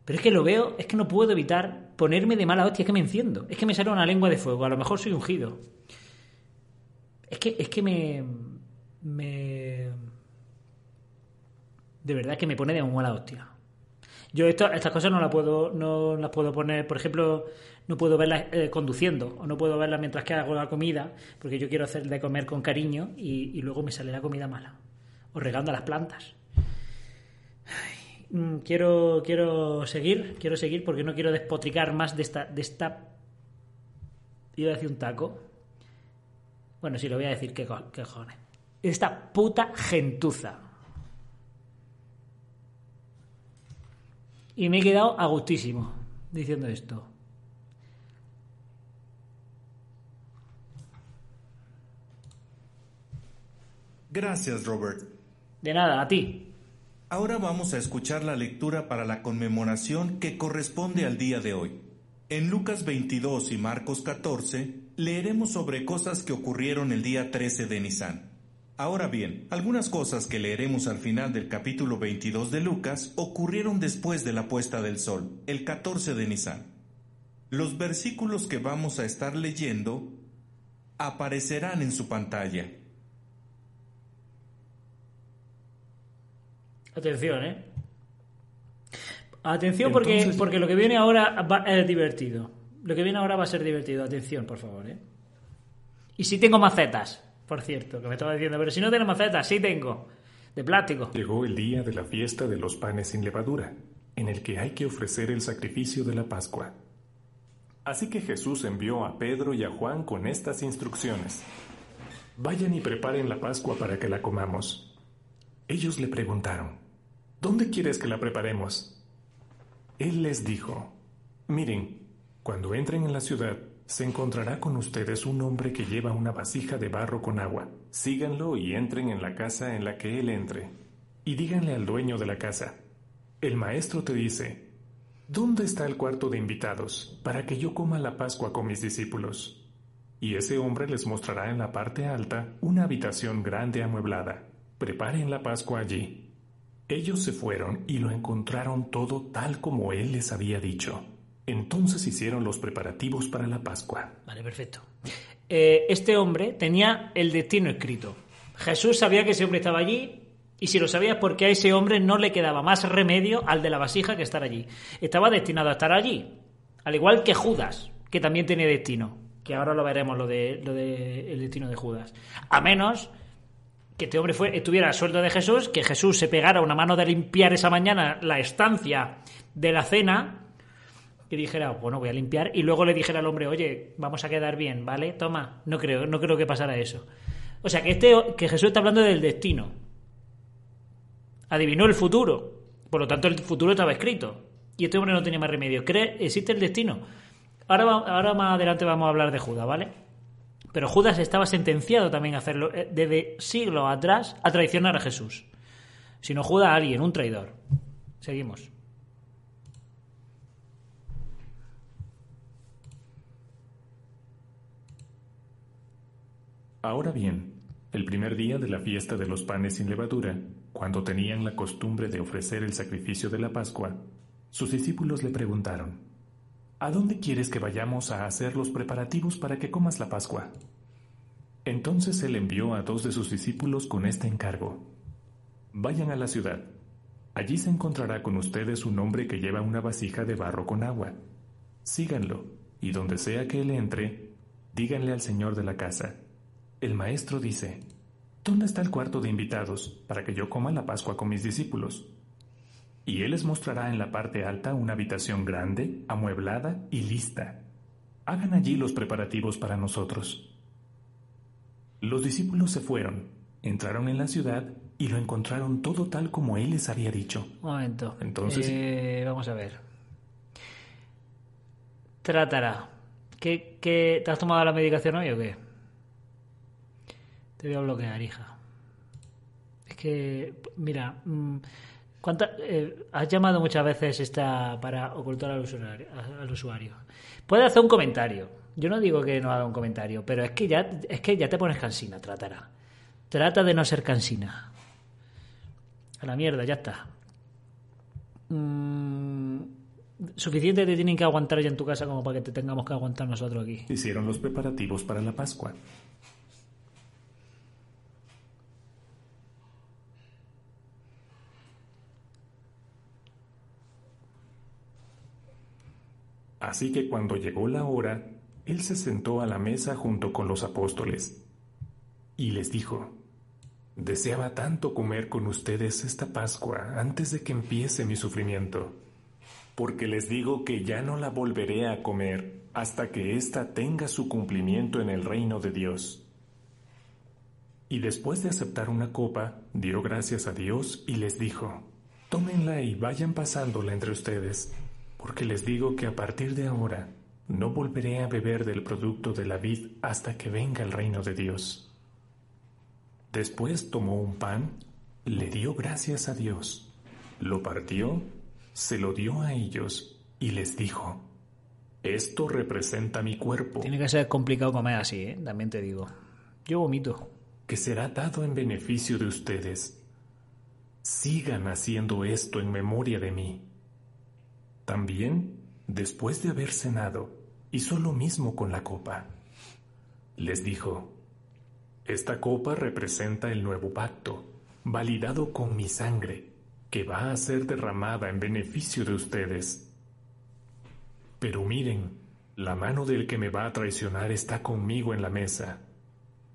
Pero es que lo veo, es que no puedo evitar ponerme de mala hostia, es que me enciendo. Es que me sale una lengua de fuego. A lo mejor soy ungido. Es que, es que me. Me. De verdad que me pone de mala hostia. Yo esto- estas cosas no las puedo, no puedo poner, por ejemplo, no puedo verlas eh, conduciendo o no puedo verlas mientras que hago la comida, porque yo quiero hacer de comer con cariño y, luego me sale la comida mala. O regando a las plantas. Mm, quiero, quiero seguir, quiero seguir porque no quiero despotricar más de esta, de esta. Iba a decir un taco. Bueno, sí, lo voy a decir, qué, qué cojones. Esta puta gentuza. Y me he quedado a gustísimo diciendo esto. Gracias, Robert. De nada, a ti. Ahora vamos a escuchar la lectura para la conmemoración que corresponde al día de hoy. En Lucas 22 y Marcos 14 leeremos sobre cosas que ocurrieron el día 13 de Nisan. Ahora bien, algunas cosas que leeremos al final del capítulo 22 de Lucas ocurrieron después de la puesta del sol, el 14 de Nisan. Los versículos que vamos a estar leyendo aparecerán en su pantalla. Atención, ¿eh? Atención porque, porque lo que viene ahora va, es divertido. Lo que viene ahora va a ser divertido. Atención, por favor, ¿eh? Y si tengo macetas por cierto, que me estaba diciendo, pero si no tengo macetas, sí tengo, de plástico. Llegó el día de la fiesta de los panes sin levadura, en el que hay que ofrecer el sacrificio de la Pascua. Así que Jesús envió a Pedro y a Juan con estas instrucciones. Vayan y preparen la Pascua para que la comamos. Ellos le preguntaron, ¿Dónde quieres que la preparemos? Él les dijo, Miren, cuando entren en la ciudad, se encontrará con ustedes un hombre que lleva una vasija de barro con agua. Síganlo y entren en la casa en la que él entre. Y díganle al dueño de la casa, el maestro te dice, ¿dónde está el cuarto de invitados para que yo coma la Pascua con mis discípulos? Y ese hombre les mostrará en la parte alta una habitación grande amueblada. Preparen la Pascua allí. Ellos se fueron y lo encontraron todo tal como él les había dicho. Entonces hicieron los preparativos para la Pascua. Vale, perfecto. Eh, este hombre tenía el destino escrito. Jesús sabía que ese hombre estaba allí y si lo sabía es porque a ese hombre no le quedaba más remedio al de la vasija que estar allí. Estaba destinado a estar allí, al igual que Judas, que también tiene destino, que ahora lo veremos lo de, lo de el destino de Judas. A menos que este hombre estuviera a sueldo de Jesús, que Jesús se pegara una mano de limpiar esa mañana la estancia de la cena y dijera, bueno, voy a limpiar, y luego le dijera al hombre, oye, vamos a quedar bien, ¿vale? Toma, no creo, no creo que pasara eso. O sea, que, este, que Jesús está hablando del destino. Adivinó el futuro. Por lo tanto, el futuro estaba escrito. Y este hombre no tenía más remedio. ¿Cree? ¿Existe el destino? Ahora, ahora más adelante vamos a hablar de Judas, ¿vale? Pero Judas estaba sentenciado también a hacerlo eh, desde siglos atrás a traicionar a Jesús. Si no Judas, alguien, un traidor. Seguimos. Ahora bien, el primer día de la fiesta de los panes sin levadura, cuando tenían la costumbre de ofrecer el sacrificio de la Pascua, sus discípulos le preguntaron, ¿A dónde quieres que vayamos a hacer los preparativos para que comas la Pascua? Entonces él envió a dos de sus discípulos con este encargo. Vayan a la ciudad. Allí se encontrará con ustedes un hombre que lleva una vasija de barro con agua. Síganlo, y donde sea que él entre, díganle al señor de la casa, el maestro dice, ¿Dónde está el cuarto de invitados para que yo coma la Pascua con mis discípulos? Y él les mostrará en la parte alta una habitación grande, amueblada y lista. Hagan allí los preparativos para nosotros. Los discípulos se fueron, entraron en la ciudad y lo encontraron todo tal como él les había dicho. Un momento. Entonces. Eh, vamos a ver. Tratará. ¿Qué, ¿Qué, ¿Te has tomado la medicación hoy o qué? Te voy a bloquear, hija. Es que, mira, mm, eh, has llamado muchas veces esta para ocultar al usuario, al usuario. Puede hacer un comentario. Yo no digo que no haga un comentario, pero es que ya, es que ya te pones cansina, tratará. Trata de no ser cansina. A la mierda, ya está. Mm, suficiente te tienen que aguantar ya en tu casa como para que te tengamos que aguantar nosotros aquí. Hicieron los preparativos para la Pascua. Así que cuando llegó la hora, él se sentó a la mesa junto con los apóstoles y les dijo, Deseaba tanto comer con ustedes esta Pascua antes de que empiece mi sufrimiento, porque les digo que ya no la volveré a comer hasta que ésta tenga su cumplimiento en el reino de Dios. Y después de aceptar una copa, dio gracias a Dios y les dijo, Tómenla y vayan pasándola entre ustedes porque les digo que a partir de ahora no volveré a beber del producto de la vid hasta que venga el reino de Dios. Después tomó un pan, le dio gracias a Dios, lo partió, se lo dio a ellos y les dijo, Esto representa mi cuerpo. Tiene que ser complicado comer así, ¿eh? también te digo. Yo vomito. Que será dado en beneficio de ustedes. Sigan haciendo esto en memoria de mí. También, después de haber cenado, hizo lo mismo con la copa. Les dijo, Esta copa representa el nuevo pacto, validado con mi sangre, que va a ser derramada en beneficio de ustedes. Pero miren, la mano del que me va a traicionar está conmigo en la mesa.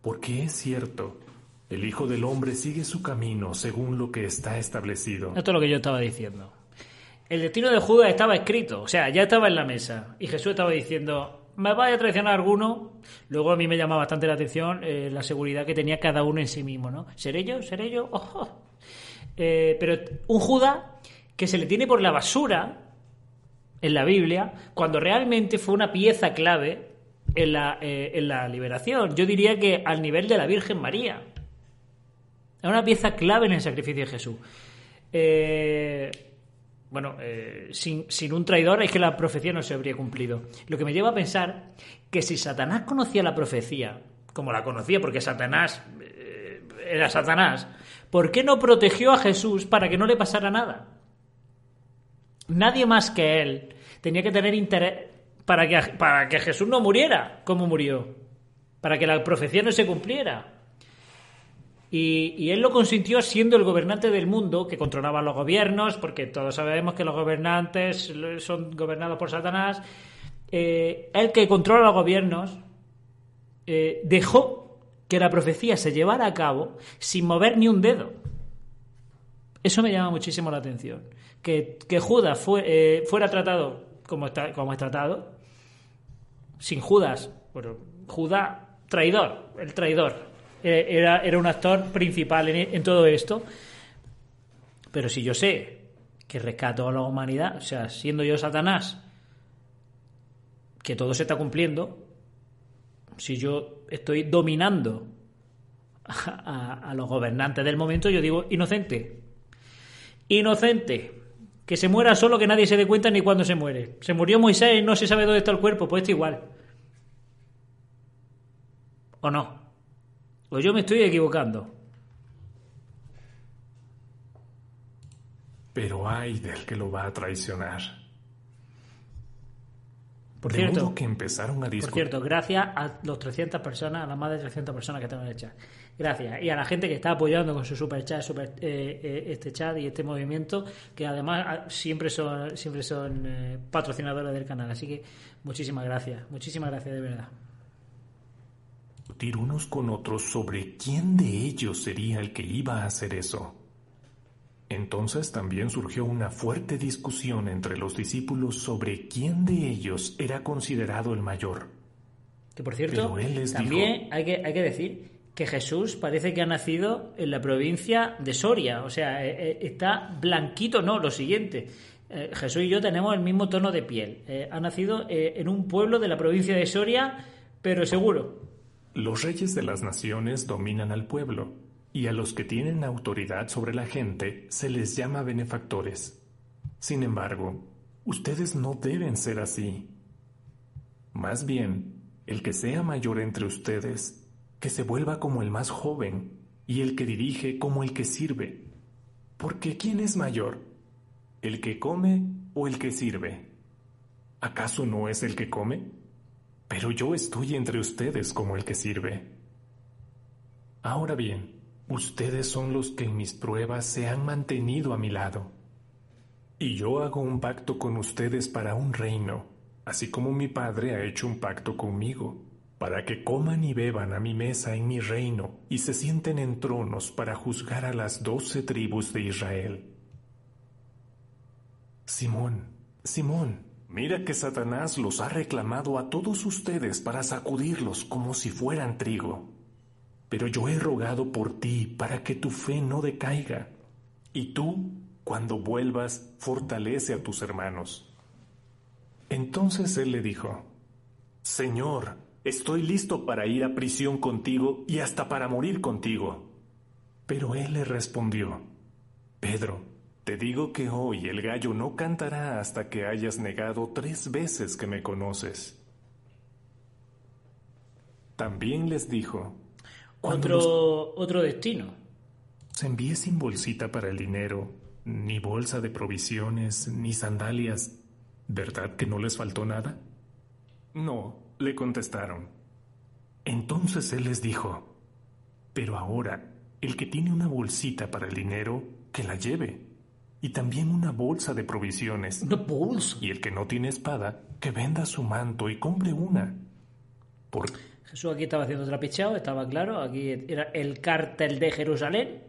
Porque es cierto, el Hijo del Hombre sigue su camino según lo que está establecido. Esto es lo que yo estaba diciendo. El destino de Judas estaba escrito, o sea, ya estaba en la mesa. Y Jesús estaba diciendo, me vaya a traicionar alguno. Luego a mí me llama bastante la atención eh, la seguridad que tenía cada uno en sí mismo, ¿no? ¿Seré yo? ¿Seré yo? Ojo. Eh, pero un Judas que se le tiene por la basura en la Biblia, cuando realmente fue una pieza clave en la, eh, en la liberación. Yo diría que al nivel de la Virgen María. Es una pieza clave en el sacrificio de Jesús. Eh, bueno, eh, sin, un traidor es que la profecía no se habría cumplido. Lo que me lleva a pensar que si Satanás conocía la profecía, como la conocía, porque Satanás era Satanás, ¿por qué no protegió a Jesús para que no le pasara nada? Nadie más que él tenía que tener interés para que, para que Jesús no muriera como murió, para que la profecía no se cumpliera. Y, él lo consintió siendo el gobernante del mundo que controlaba los gobiernos, porque todos sabemos que los gobernantes son gobernados por Satanás. Eh, él que controla los gobiernos eh, dejó que la profecía se llevara a cabo sin mover ni un dedo. Eso me llama muchísimo la atención. Que, Judas eh, fuera tratado como, está, como es tratado, sin Judas. Bueno, Judas, traidor, el traidor. Era, era un actor principal en, todo esto. Pero si yo sé que rescato a la humanidad, o sea, siendo yo Satanás, que todo se está cumpliendo, si yo estoy dominando a, a, los gobernantes del momento, yo digo inocente. Inocente. Que se muera solo, que nadie se dé cuenta ni cuándo se muere. Se murió Moisés y no se sabe dónde está el cuerpo, pues esto igual. ¿O no? O yo me estoy equivocando. Pero hay del que lo va a traicionar. Por de cierto, modo que empezaron a por discutir. cierto, gracias a los 300 personas, a las más de 300 personas que están en el chat. Gracias. Y a la gente que está apoyando con su super chat, super, eh, eh, este chat y este movimiento, que además ah, siempre son, siempre son eh, patrocinadores del canal. Así que muchísimas gracias. Muchísimas gracias de verdad. Discutir unos con otros sobre quién de ellos sería el que iba a hacer eso. Entonces también surgió una fuerte discusión entre los discípulos sobre quién de ellos era considerado el mayor. Que por cierto, también dijo- hay, que, hay que decir que Jesús parece que ha nacido en la provincia de Soria. O sea, eh, eh, está blanquito, no, lo siguiente. Eh, Jesús y yo tenemos el mismo tono de piel. Eh, ha nacido eh, en un pueblo de la provincia de Soria, pero seguro. Los reyes de las naciones dominan al pueblo, y a los que tienen autoridad sobre la gente se les llama benefactores. Sin embargo, ustedes no deben ser así. Más bien, el que sea mayor entre ustedes, que se vuelva como el más joven, y el que dirige como el que sirve. Porque ¿quién es mayor? ¿El que come o el que sirve? ¿Acaso no es el que come? Pero yo estoy entre ustedes como el que sirve. Ahora bien, ustedes son los que en mis pruebas se han mantenido a mi lado. Y yo hago un pacto con ustedes para un reino, así como mi Padre ha hecho un pacto conmigo, para que coman y beban a mi mesa en mi reino y se sienten en tronos para juzgar a las doce tribus de Israel. Simón, Simón, mira que Satanás los ha reclamado a todos ustedes para sacudirlos como si fueran trigo. Pero yo he rogado por ti para que tu fe no decaiga. Y tú, cuando vuelvas, fortalece a tus hermanos. Entonces él le dijo, Señor, estoy listo para ir a prisión contigo y hasta para morir contigo. Pero él le respondió, Pedro, Te digo que hoy el gallo no cantará hasta que hayas negado tres veces que me conoces. También les dijo, Otro, otro destino. Se envié sin bolsita para el dinero, ni bolsa de provisiones, ni sandalias. ¿Verdad que no les faltó nada? No, le contestaron. Entonces él les dijo, pero ahora, el que tiene una bolsita para el dinero, que la lleve, y también una bolsa de provisiones. Una bolsa. Y el que no tiene espada, que venda su manto y compre una. Por... Jesús aquí estaba haciendo trapicheo, estaba claro. Aquí era el cártel de Jerusalén.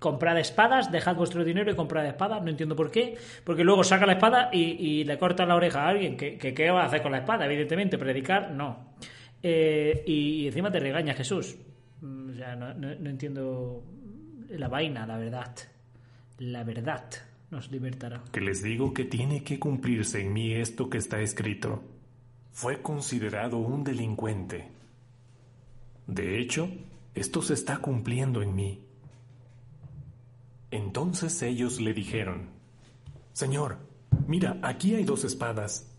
Comprad espadas, dejad vuestro dinero y comprad espadas. No entiendo por qué. Porque luego saca la espada y, y le corta la oreja a alguien. ¿Qué, qué, qué va a hacer con la espada? Evidentemente, predicar, no. Eh, y, y, encima te regaña Jesús. O sea, no, no, no entiendo la vaina, la verdad. La verdad nos libertará. Que les digo que tiene que cumplirse en mí esto que está escrito. Fue considerado un delincuente. De hecho, esto se está cumpliendo en mí. Entonces ellos le dijeron, Señor, mira, aquí hay dos espadas.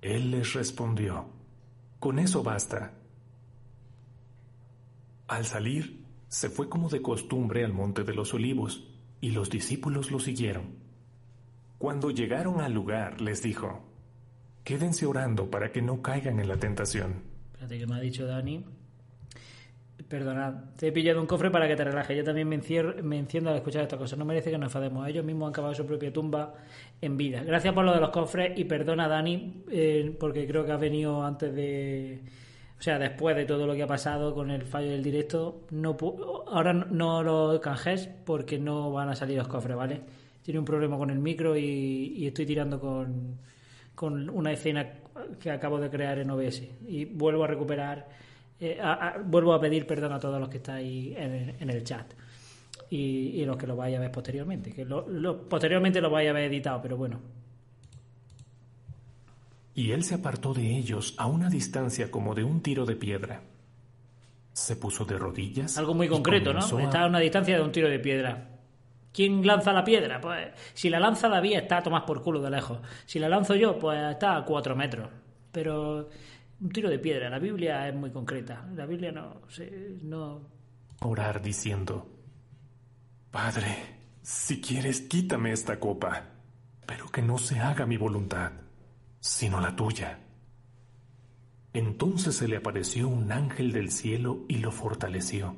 Él les respondió, con eso basta. Al salir, se fue como de costumbre al monte de los olivos, y los discípulos lo siguieron. Cuando llegaron al lugar, les dijo, Quédense orando para que no caigan en la tentación. Espérate que me ha dicho Dani. Perdonad, te he pillado un cofre para que te relajes. Yo también me, encierro, me enciendo al escuchar esta cosa. No merece que nos enfademos. Ellos mismos han cavado su propia tumba en vida. Gracias por lo de los cofres y perdona, Dani, eh, porque creo que has venido antes de. O sea, después de todo lo que ha pasado con el fallo del directo, no ahora no lo canjes porque no van a salir los cofres, ¿vale? Tiene un problema con el micro y, estoy tirando con, con una escena que acabo de crear en OBS. Y vuelvo a recuperar eh, vuelvo a pedir perdón a todos los que estáis en en el chat y, y, los que lo vaya a ver posteriormente. Que lo, lo, posteriormente lo vaya a ver editado, pero bueno. Y él se apartó de ellos a una distancia como de un tiro de piedra. Se puso de rodillas. Algo muy concreto, ¿no? A... Está a una distancia de un tiro de piedra. ¿Quién lanza la piedra? Pues si la lanza David está a tomar por culo de lejos. Si la lanzo yo, pues está a cuatro metros. Pero un tiro de piedra. La Biblia es muy concreta. La Biblia no, no. Orar diciendo: Padre, si quieres, quítame esta copa, pero que no se haga mi voluntad, sino la tuya. Entonces se le apareció un ángel del cielo y lo fortaleció.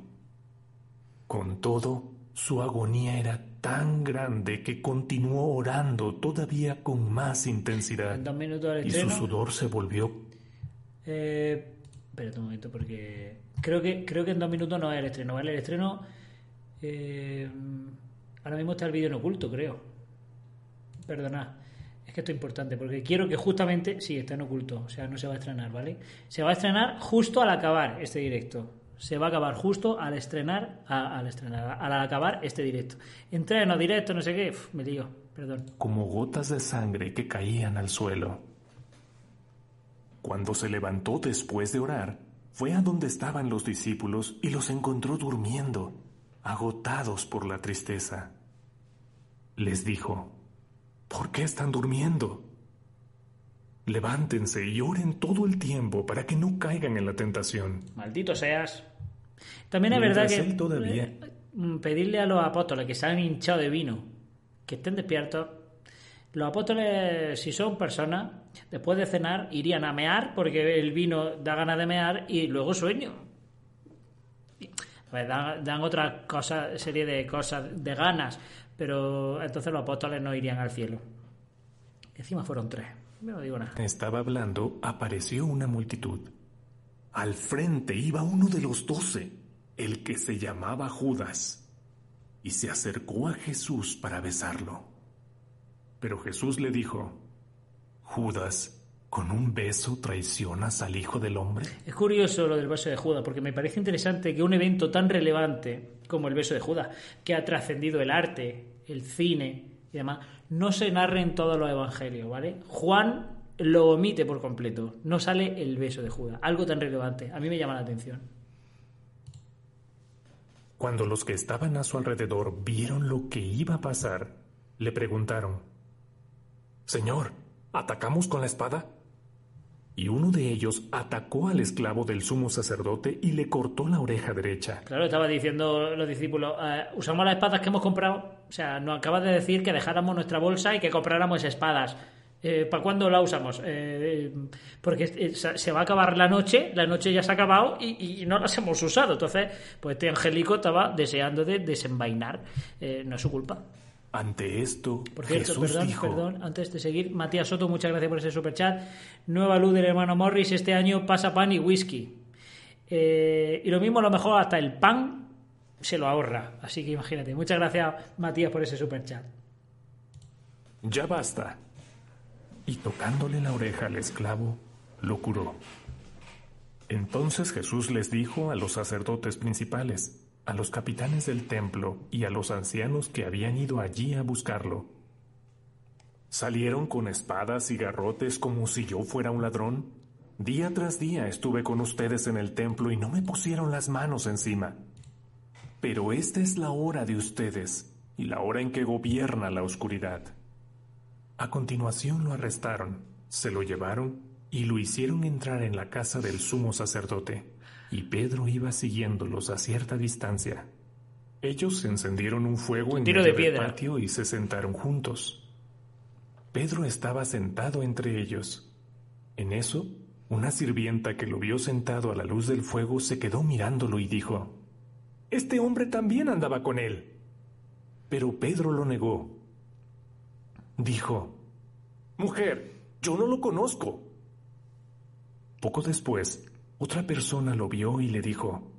Con todo, su agonía era tan grande que continuó orando todavía con más intensidad. y su sudor se volvió eh, espérate un momento porque creo que creo que en dos minutos no es el estreno, ¿vale? El estreno eh, ahora mismo está el vídeo en oculto, creo. Perdonad. Es que esto es importante porque quiero que justamente sí, está en oculto, o sea, no se va a estrenar, ¿vale? Se va a estrenar justo al acabar este directo. Se va a acabar justo al estrenar, al estrenar, al acabar este directo. Entreno, directo, no sé qué, me lío, perdón. Como gotas de sangre que caían al suelo. Cuando se levantó después de orar, fue a donde estaban los discípulos y los encontró durmiendo, agotados por la tristeza. Les dijo, ¿por qué están durmiendo? Levántense y oren todo el tiempo para que no caigan en la tentación. Maldito seas. También es verdad que todavía... pedirle a los apóstoles que se han hinchado de vino que estén despiertos. Los apóstoles, si son personas, después de cenar irían a mear porque el vino da ganas de mear y luego sueño. Pues dan, dan otra cosa, serie de cosas, de ganas, pero entonces los apóstoles no irían al cielo. Encima fueron tres. No digo nada. Estaba hablando, apareció una multitud. Al frente iba uno de los doce, el que se llamaba Judas, y se acercó a Jesús para besarlo. Pero Jesús le dijo, Judas, ¿con un beso traicionas al Hijo del Hombre? Es curioso lo del beso de Judas, porque me parece interesante que un evento tan relevante como el beso de Judas, que ha trascendido el arte, el cine y demás, no se narre en todos los evangelios, ¿vale? Juan lo omite por completo, no sale el beso de Judas, algo tan relevante, a mí me llama la atención. Cuando los que estaban a su alrededor vieron lo que iba a pasar, Le preguntaron, Señor, ¿atacamos con la espada? Y uno de ellos atacó al esclavo del sumo sacerdote y le cortó la oreja derecha. Claro, estaba diciendo los discípulos, eh, usamos las espadas que hemos comprado. O sea, nos acaba de decir que dejáramos nuestra bolsa y que compráramos espadas. Eh, ¿Para cuándo la usamos? Eh, porque se va a acabar la noche, la noche ya se ha acabado y, no las hemos usado. Entonces, pues este angélico estaba deseando de desenvainar. no es su culpa. Ante esto, por cierto, Jesús perdón, dijo, perdón, antes de seguir, Matías Soto, muchas gracias por ese superchat. Nueva luz del hermano Morris, este año pasa pan y whisky. Eh, y lo mismo, a lo mejor hasta el pan se lo ahorra. Así que imagínate. Muchas gracias, Matías, por ese superchat. Ya basta. Y tocándole la oreja al esclavo, lo curó. Entonces Jesús les dijo a los sacerdotes principales, a los capitanes del templo y a los ancianos que habían ido allí a buscarlo. ¿Salieron con espadas y garrotes como si yo fuera un ladrón? Día tras día estuve con ustedes en el templo y no me pusieron las manos encima. Pero esta es la hora de ustedes y la hora en que gobierna la oscuridad. A continuación lo arrestaron, se lo llevaron y lo hicieron entrar en la casa del sumo sacerdote y Pedro iba siguiéndolos a cierta distancia. Ellos encendieron un fuego en Tiro medio de del patio y se sentaron juntos. Pedro estaba sentado entre ellos. En eso, una sirvienta que lo vio sentado a la luz del fuego se quedó mirándolo y dijo, Este hombre también andaba con él. Pero Pedro lo negó. Dijo, Mujer, yo no lo conozco. Poco después, otra persona lo vio y le dijo,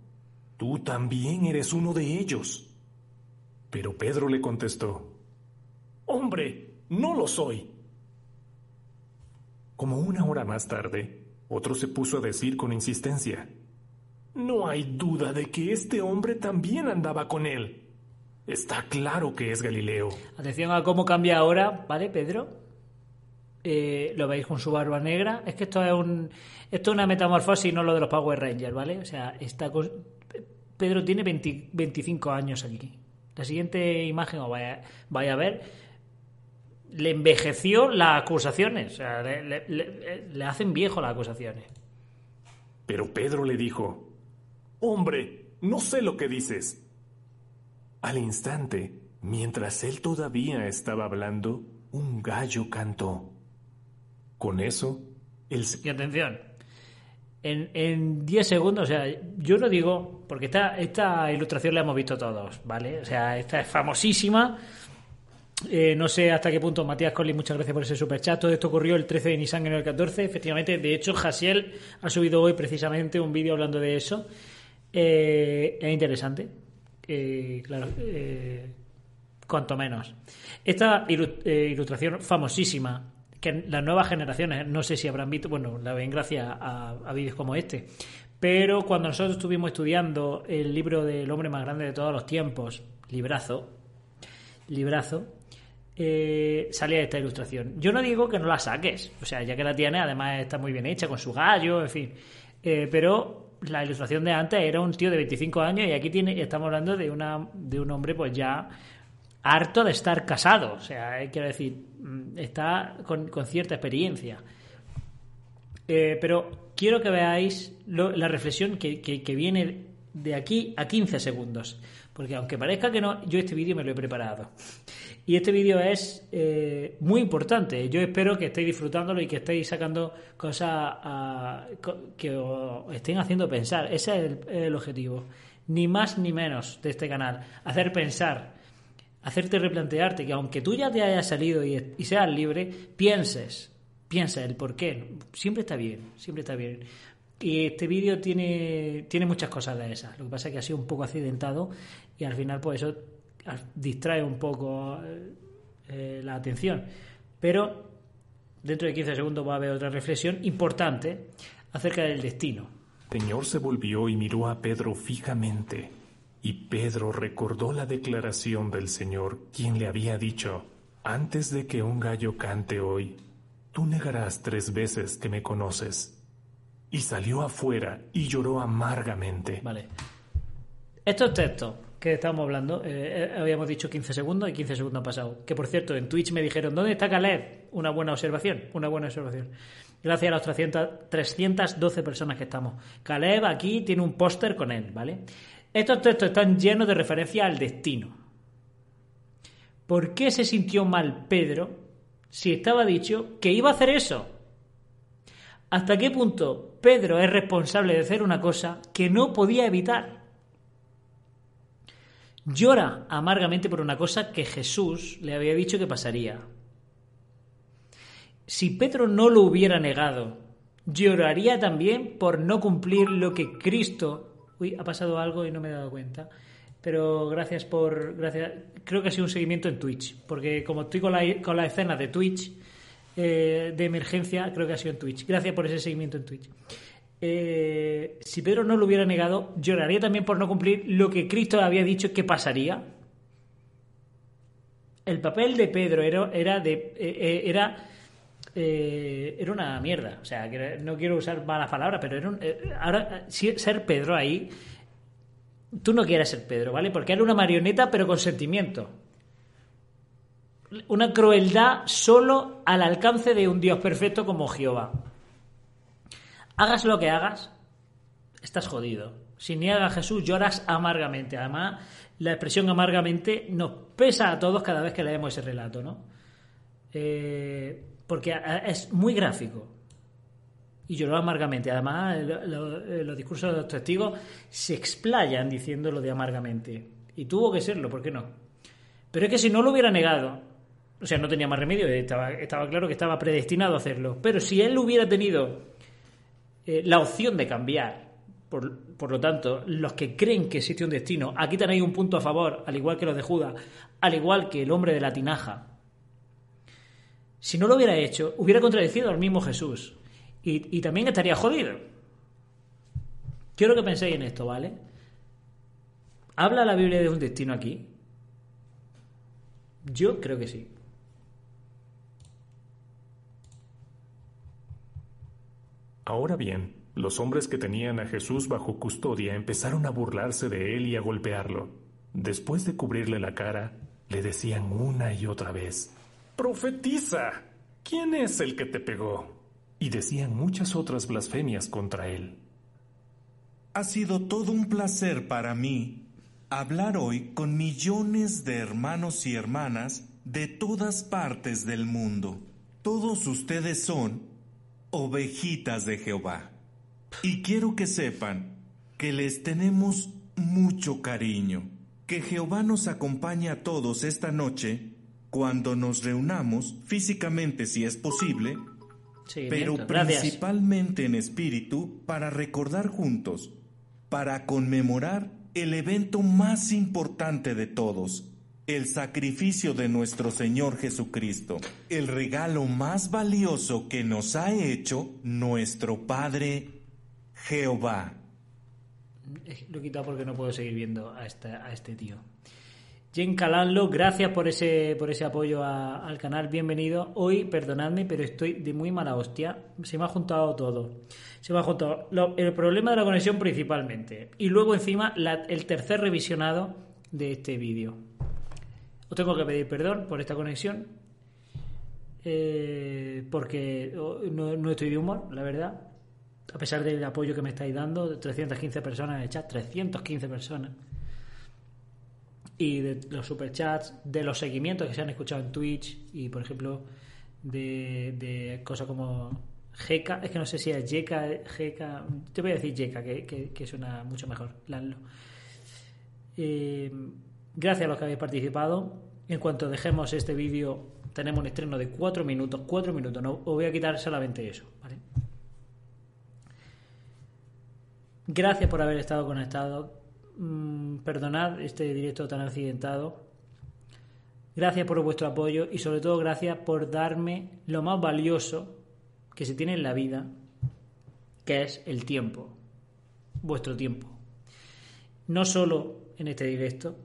Tú también eres uno de ellos. Pero Pedro le contestó, Hombre, no lo soy. Como una hora más tarde, otro se puso a decir con insistencia, No hay duda de que este hombre también andaba con él. Está claro que es Galileo. Atención a cómo cambia ahora, ¿vale, Pedro? Eh, lo veis con su barba negra. Es que esto es un esto es una metamorfosis, no lo de los Power Rangers, ¿vale? O sea, está Pedro tiene 25 años aquí. La siguiente imagen, os vaya, a ver, le envejeció las acusaciones. O sea, le hacen viejo las acusaciones. Pero Pedro le dijo, Hombre, no sé lo que dices. Al instante, mientras él todavía estaba hablando, un gallo cantó. Con eso, el... Y atención, en 10 segundos, o sea, yo lo digo, porque esta, esta ilustración la hemos visto todos, ¿vale? O sea, esta es famosísima. Eh, no sé hasta qué punto, Matías Collins, muchas gracias por ese superchat. Todo esto ocurrió el 13 de Nissan en el 14. Efectivamente, de hecho, Jasiel ha subido hoy precisamente un vídeo hablando de eso. Eh, es interesante. Eh, claro, cuanto menos. Esta ilustración famosísima que las nuevas generaciones, no sé si habrán visto, bueno, la ven gracias a, vídeos como este, pero cuando nosotros estuvimos estudiando el libro del hombre más grande de todos los tiempos, librazo, librazo, eh, salía esta ilustración. Yo no digo que no la saques, o sea, ya que la tiene, además está muy bien hecha, con su gallo, en fin, eh, pero la ilustración de antes era un tío de 25 años y aquí tiene, estamos hablando de, una, de un hombre pues ya harto de estar casado, o sea, quiero decir, está con, cierta experiencia. Eh, pero quiero que veáis la reflexión que, viene de aquí a 15 segundos. Porque aunque parezca que no, yo este vídeo me lo he preparado. Y este vídeo es eh, muy importante. Yo espero que estéis disfrutándolo y que estéis sacando cosas que os estén haciendo pensar. Ese es el objetivo. Ni más ni menos de este canal. Hacer pensar hacerte replantearte que aunque tú ya te hayas salido y, seas libre, pienses, piensa el por qué. Siempre está bien, siempre está bien. Y este vídeo tiene, tiene muchas cosas de esas. Lo que pasa es que ha sido un poco accidentado y al final pues eso distrae un poco eh, la atención. Pero dentro de 15 segundos va a haber otra reflexión importante acerca del destino. El Señor se volvió y miró a Pedro fijamente y Pedro recordó la declaración del Señor, quien le había dicho, antes de que un gallo cante hoy, tú negarás tres veces que me conoces. Y salió afuera y lloró amargamente. Vale. Estos textos que estábamos hablando. Eh, eh, habíamos dicho 15 segundos y 15 segundos han pasado. Que por cierto, en Twitch me dijeron, ¿dónde está Caleb? Una buena observación, una buena observación. Gracias a las 300, 312 personas que estamos. Caleb aquí tiene un póster con él, ¿vale? Estos textos están llenos de referencia al destino. ¿Por qué se sintió mal Pedro si estaba dicho que iba a hacer eso? ¿Hasta qué punto Pedro es responsable de hacer una cosa que no podía evitar? Llora amargamente por una cosa que Jesús le había dicho que pasaría. Si Pedro no lo hubiera negado, lloraría también por no cumplir lo que Cristo... Uy, ha pasado algo y no me he dado cuenta. Pero gracias por... Gracias. Creo que ha sido un seguimiento en Twitch. Porque como estoy con la, con la escena de Twitch, eh, de emergencia, creo que ha sido en Twitch. Gracias por ese seguimiento en Twitch. Eh, si Pedro no lo hubiera negado, lloraría también por no cumplir lo que Cristo había dicho que pasaría. El papel de Pedro era, era de eh, era era una mierda. O sea, no quiero usar malas palabras, pero era un, ahora ser Pedro ahí. Tú no quieres ser Pedro, ¿vale? Porque era una marioneta, pero con sentimiento una crueldad solo al alcance de un Dios perfecto como Jehová. Hagas lo que hagas, estás jodido. Si niegas a Jesús, lloras amargamente. Además, la expresión amargamente nos pesa a todos cada vez que leemos ese relato, ¿no? Eh, porque es muy gráfico. Y lloró amargamente. Además, los discursos de los testigos se explayan diciendo lo de amargamente. Y tuvo que serlo, ¿por qué no? Pero es que si no lo hubiera negado, o sea, no tenía más remedio, estaba, estaba claro que estaba predestinado a hacerlo. Pero si él hubiera tenido eh, la opción de cambiar, por, por, lo tanto, los que creen que existe un destino, aquí tenéis un punto a favor, al igual que los de Judas, al igual que el hombre de la tinaja. Si no lo hubiera hecho, hubiera contradecido al mismo Jesús. Y, también estaría jodido. Quiero que penséis en esto, ¿vale? ¿Habla la Biblia de un destino aquí? Yo creo que sí. Ahora bien, los hombres que tenían a Jesús bajo custodia empezaron a burlarse de él y a golpearlo. Después de cubrirle la cara, le decían una y otra vez, Profetiza, ¿quién es el que te pegó? Y decían muchas otras blasfemias contra él. Ha sido todo un placer para mí hablar hoy con millones de hermanos y hermanas de todas partes del mundo. Todos ustedes son ovejitas de Jehová. Y quiero que sepan que les tenemos mucho cariño, que Jehová nos acompañe a todos esta noche cuando nos reunamos físicamente si es posible, pero principalmente en espíritu para recordar juntos, para conmemorar el evento más importante de todos, el sacrificio de nuestro Señor Jesucristo, el regalo más valioso que nos ha hecho nuestro Padre Jehová. Lo he quitado porque no puedo seguir viendo a este, a este tío. Jen Calanlo, gracias por ese, por ese apoyo al canal, bienvenido. Hoy, perdonadme, pero estoy de muy mala hostia. Se me ha juntado todo. Se me ha juntado el problema de la conexión principalmente. Y luego encima el tercer revisionado de este vídeo. Os tengo que pedir perdón por esta conexión, eh, porque oh, no, estoy de humor, la verdad. A pesar del apoyo que me estáis dando, 315 personas en el chat, 315 personas. Y de los superchats, de los seguimientos que se han escuchado en Twitch y, por ejemplo, de, cosas como Jeka, es que no sé si es Jeka, Jeka, te voy a decir Jeka, que, que, suena mucho mejor, Lanlo. Eh, Gracias a los que habéis participado. En cuanto dejemos este vídeo, tenemos un estreno de 4 minutos. 4 minutos, no os voy a quitar solamente eso. Gracias por haber estado conectado. Mm, perdonad este directo tan accidentado. Gracias por vuestro apoyo y sobre todo gracias por darme lo más valioso que se tiene en la vida, que es el tiempo, vuestro tiempo. No solo en este directo,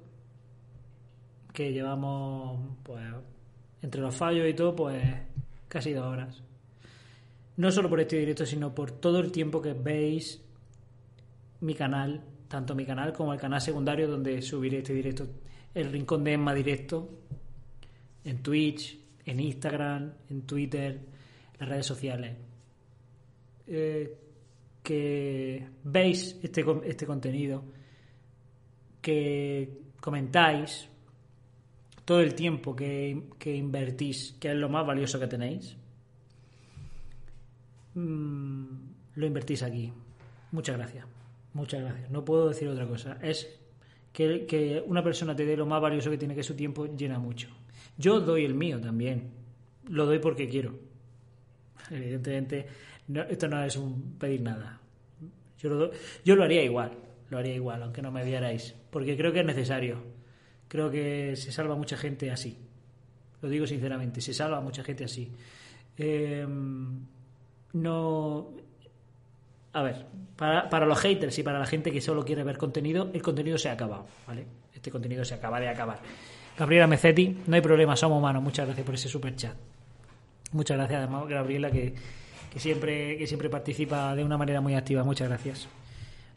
que llevamos, pues, entre los fallos y todo, pues casi dos horas. No solo por este directo, sino por todo el tiempo que veis mi canal tanto mi canal como el canal secundario donde subiré este directo, el Rincón de Emma directo, en Twitch, en Instagram, en Twitter, las redes sociales. Eh, que veis este, este contenido, que comentáis todo el tiempo que, que invertís, que es lo más valioso que tenéis, mm, lo invertís aquí. Muchas gracias. Muchas gracias. No puedo decir otra cosa. Es que, que, una persona te dé lo más valioso que tiene, que su tiempo, llena mucho. Yo doy el mío también. Lo doy porque quiero. Evidentemente, esto no es un pedir nada. Yo lo, yo lo haría igual. Lo haría igual, aunque no me vierais. Porque creo que es necesario. Creo que se salva mucha gente así. Lo digo sinceramente, se salva mucha gente así. Eh, no a ver, para, para, los haters y para la gente que solo quiere ver contenido, el contenido se ha acabado, ¿vale? Este contenido se acaba de acabar. Gabriela Mecetti, no hay problema, somos humanos. Muchas gracias por ese super chat. Muchas gracias, además, Gabriela, que, siempre, que siempre participa de una manera muy activa. Muchas gracias.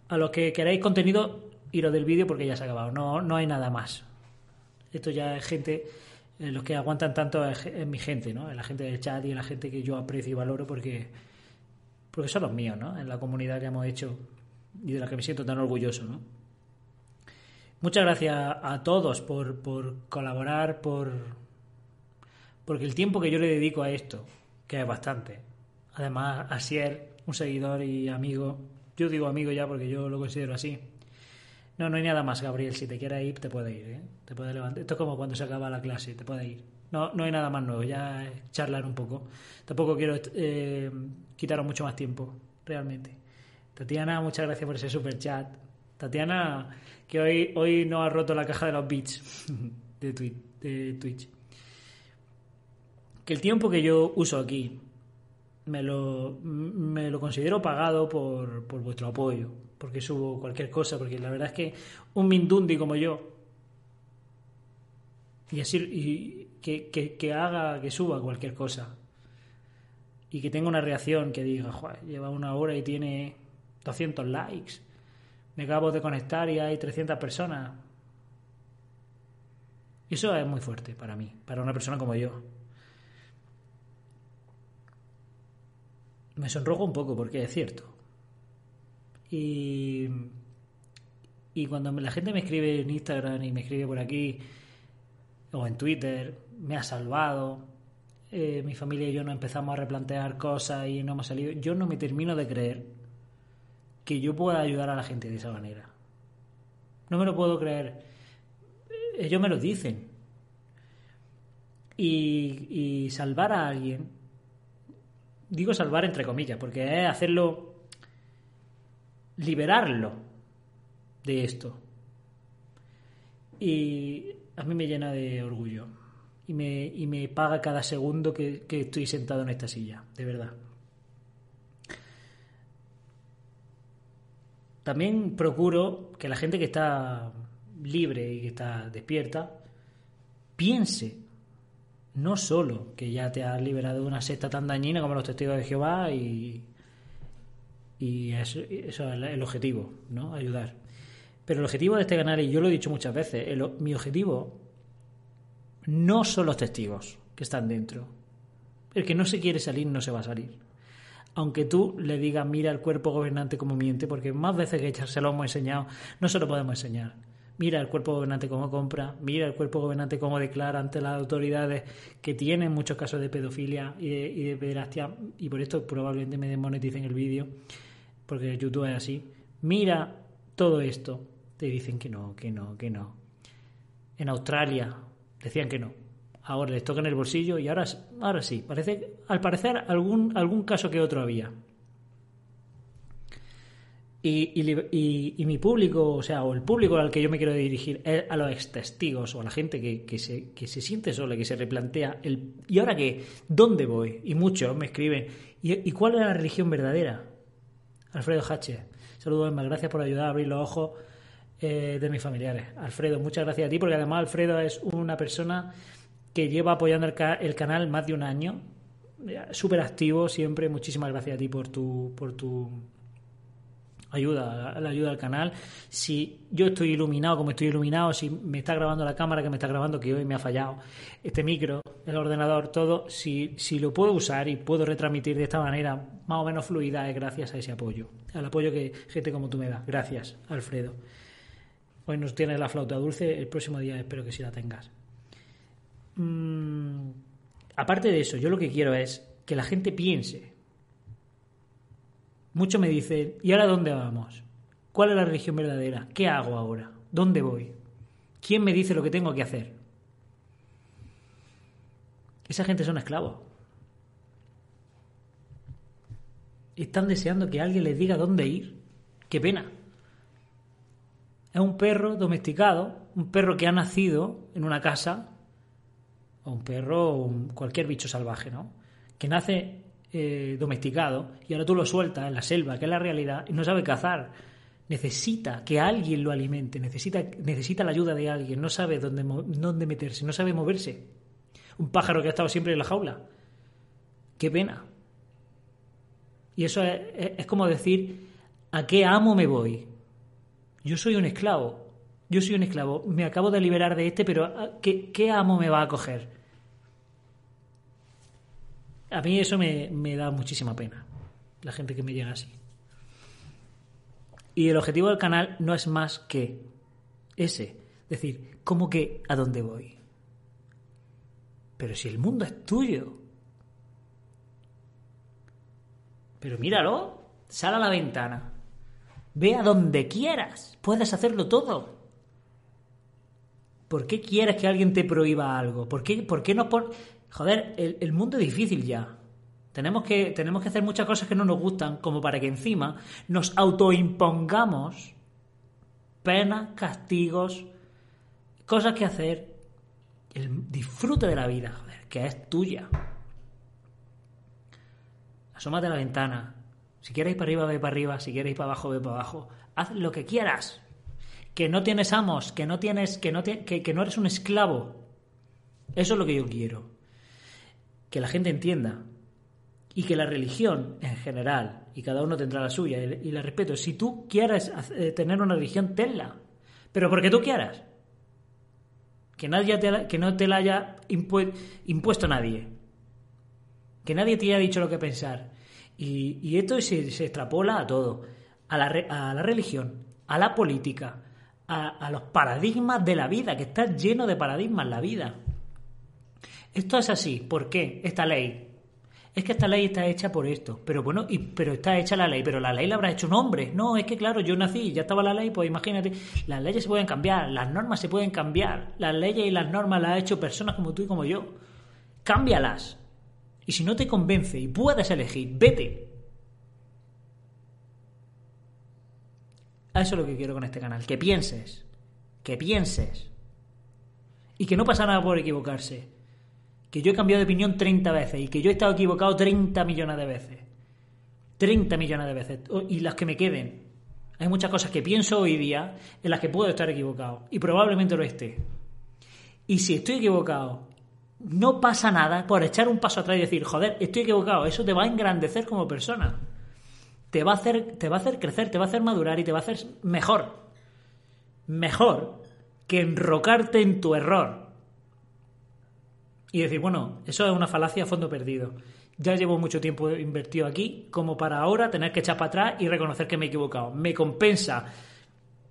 A los que queráis contenido, iros del vídeo porque ya se ha acabado. No, no hay nada más. Esto ya es gente, eh, los que aguantan tanto es, es mi gente, ¿no? Es la gente del chat y la gente que yo aprecio y valoro porque porque son los míos, ¿no? En la comunidad que hemos hecho y de la que me siento tan orgulloso, ¿no? Muchas gracias a todos por, por colaborar, por porque el tiempo que yo le dedico a esto, que es bastante. Además, Asier, un seguidor y amigo, yo digo amigo ya porque yo lo considero así. No, no hay nada más, Gabriel. Si te quieres ir, te puedes ir. ¿eh? Te puedes levantar. Esto es como cuando se acaba la clase, te puedes ir. No, no hay nada más nuevo, ya charlar un poco. Tampoco quiero eh, quitaros mucho más tiempo, realmente. Tatiana, muchas gracias por ese super chat. Tatiana, que hoy, hoy no ha roto la caja de los bits de, de Twitch. Que el tiempo que yo uso aquí me lo, me lo considero pagado por, por vuestro apoyo, porque subo cualquier cosa, porque la verdad es que un Mindundi como yo, y así, que, que, que, haga, que suba cualquier cosa y que tenga una reacción que diga, lleva una hora y tiene 200 likes, me acabo de conectar y hay 300 personas. Eso es muy fuerte para mí, para una persona como yo. Me sonrojo un poco porque es cierto. Y, y cuando la gente me escribe en Instagram y me escribe por aquí, o en Twitter, me ha salvado, eh, mi familia y yo nos empezamos a replantear cosas y no hemos salido. Yo no me termino de creer que yo pueda ayudar a la gente de esa manera. No me lo puedo creer. Ellos me lo dicen. Y, y salvar a alguien, digo salvar entre comillas, porque es hacerlo, liberarlo de esto. Y a mí me llena de orgullo y me, y me paga cada segundo que, estoy sentado en esta silla, de verdad. También procuro que la gente que está libre y que está despierta piense no solo que ya te has liberado de una secta tan dañina como los testigos de Jehová y, y eso, eso, es el objetivo, ¿no? Ayudar. Pero el objetivo de este canal, y yo lo he dicho muchas veces, el, mi objetivo no son los testigos que están dentro. El que no se quiere salir no se va a salir. Aunque tú le digas, mira el cuerpo gobernante como miente, porque más veces que se lo hemos enseñado, no se lo podemos enseñar. Mira el cuerpo gobernante cómo compra, mira el cuerpo gobernante cómo declara ante las autoridades que tienen muchos casos de pedofilia y de, y y por esto probablemente me desmoneticen el vídeo, porque YouTube es así. Mira todo esto, te dicen que no, que no, que no. En Australia decían que no. Ahora les toca en el bolsillo y ahora, ahora sí. Parece, al parecer algún, algún caso que otro había. Y, y, y, mi público, o sea, o el público al que yo me quiero dirigir es a los ex testigos o a la gente que, que, se, que se siente sola, que se replantea el ¿y ahora qué? ¿Dónde voy? Y muchos me escriben ¿y, y cuál es la religión verdadera? Alfredo Hache. Saludos, Emma. Gracias por ayudar a abrir los ojos eh, de mis familiares. Alfredo, muchas gracias a ti, porque además Alfredo es una persona que lleva apoyando el, ca el canal más de un año, súper activo siempre. Muchísimas gracias a ti por tu, por tu ayuda, la ayuda al canal. Si yo estoy iluminado como estoy iluminado, si me está grabando la cámara que me está grabando, que hoy me ha fallado, este micro, el ordenador, todo, si, si lo puedo usar y puedo retransmitir de esta manera más o menos fluida, es gracias a ese apoyo, al apoyo que gente como tú me da. Gracias, Alfredo. Hoy nos tienes la flauta dulce, el próximo día espero que sí la tengas. Mm, aparte de eso, yo lo que quiero es que la gente piense Muchos me dicen, ¿y ahora dónde vamos? ¿Cuál es la religión verdadera? ¿Qué hago ahora? ¿Dónde voy? ¿Quién me dice lo que tengo que hacer? Esa gente son esclavos. Están deseando que alguien les diga dónde ir. Qué pena. Es un perro domesticado, un perro que ha nacido en una casa, o un perro o cualquier bicho salvaje, ¿no? Que nace eh, domesticado y ahora tú lo sueltas en la selva, que es la realidad, y no sabe cazar. Necesita que alguien lo alimente, necesita, necesita la ayuda de alguien, no sabe dónde, dónde meterse, no sabe moverse. Un pájaro que ha estado siempre en la jaula. Qué pena. Y eso es, como decir, ¿a qué amo me voy? Yo soy un esclavo. Yo soy un esclavo. Me acabo de liberar de este, pero ¿qué, qué amo me va a coger? A mí eso me, da muchísima pena, la gente que me llega así. Y el objetivo del canal no es más que ese, decir, ¿cómo que a dónde voy? Pero si el mundo es tuyo. Pero míralo, sal a la ventana, ve a donde quieras, puedes hacerlo todo. ¿Por qué quieres que alguien te prohíba algo? ¿Por qué, por qué no por joder, el, mundo es difícil ya. Tenemos que, tenemos que hacer muchas cosas que no nos gustan, como para que encima nos autoimpongamos penas, castigos, cosas que hacer. El disfrute de la vida, joder, que es tuya. Asómate a la ventana. Si quieres ir para arriba, ve para arriba. Si quieres ir para abajo, ve para abajo. Haz lo que quieras. Que no tienes amos, que no tienes, que no, que no eres un esclavo. Eso es lo que yo quiero que la gente entienda y que la religión en general, y cada uno tendrá la suya, y la respeto, si tú quieres eh, tener una religión, tenla, pero porque tú quieras. Que, nadie te que no te la haya impuesto nadie. Que nadie te haya dicho lo que pensar. Y, esto se, extrapola a todo. A la, a la religión, a la política, a, a los paradigmas de la vida, que está lleno de paradigmas la vida. Esto es así. ¿Por qué? Esta ley. Es que esta ley está hecha por esto. Pero bueno, y, pero está hecha la ley. Pero la ley la habrá hecho un hombre. No, es que claro, yo nací y ya estaba la ley, pues imagínate. Las leyes se pueden cambiar, las normas se pueden cambiar. Las leyes y las normas las ha hecho personas como tú y como yo. Cámbialas. Y si no te convence y puedes elegir, vete. A eso es lo que quiero con este canal. Que pienses. Que pienses. Y que no pasa nada por equivocarse que yo he cambiado de opinión 30 veces y que yo he estado equivocado 30 millones de veces. 30 millones de veces. Y las que me queden. Hay muchas cosas que pienso hoy día en las que puedo estar equivocado. Y probablemente lo esté. Y si estoy equivocado, no pasa nada por echar un paso atrás y decir, joder, estoy equivocado. Eso te va a engrandecer como persona. Te va a hacer, te va a hacer crecer, te va a hacer madurar y te va a hacer mejor. Mejor que enrocarte en tu error y decir, bueno, eso es una falacia a fondo perdido. Ya llevo mucho tiempo invertido aquí como para ahora tener que echar para atrás y reconocer que me he equivocado. Me compensa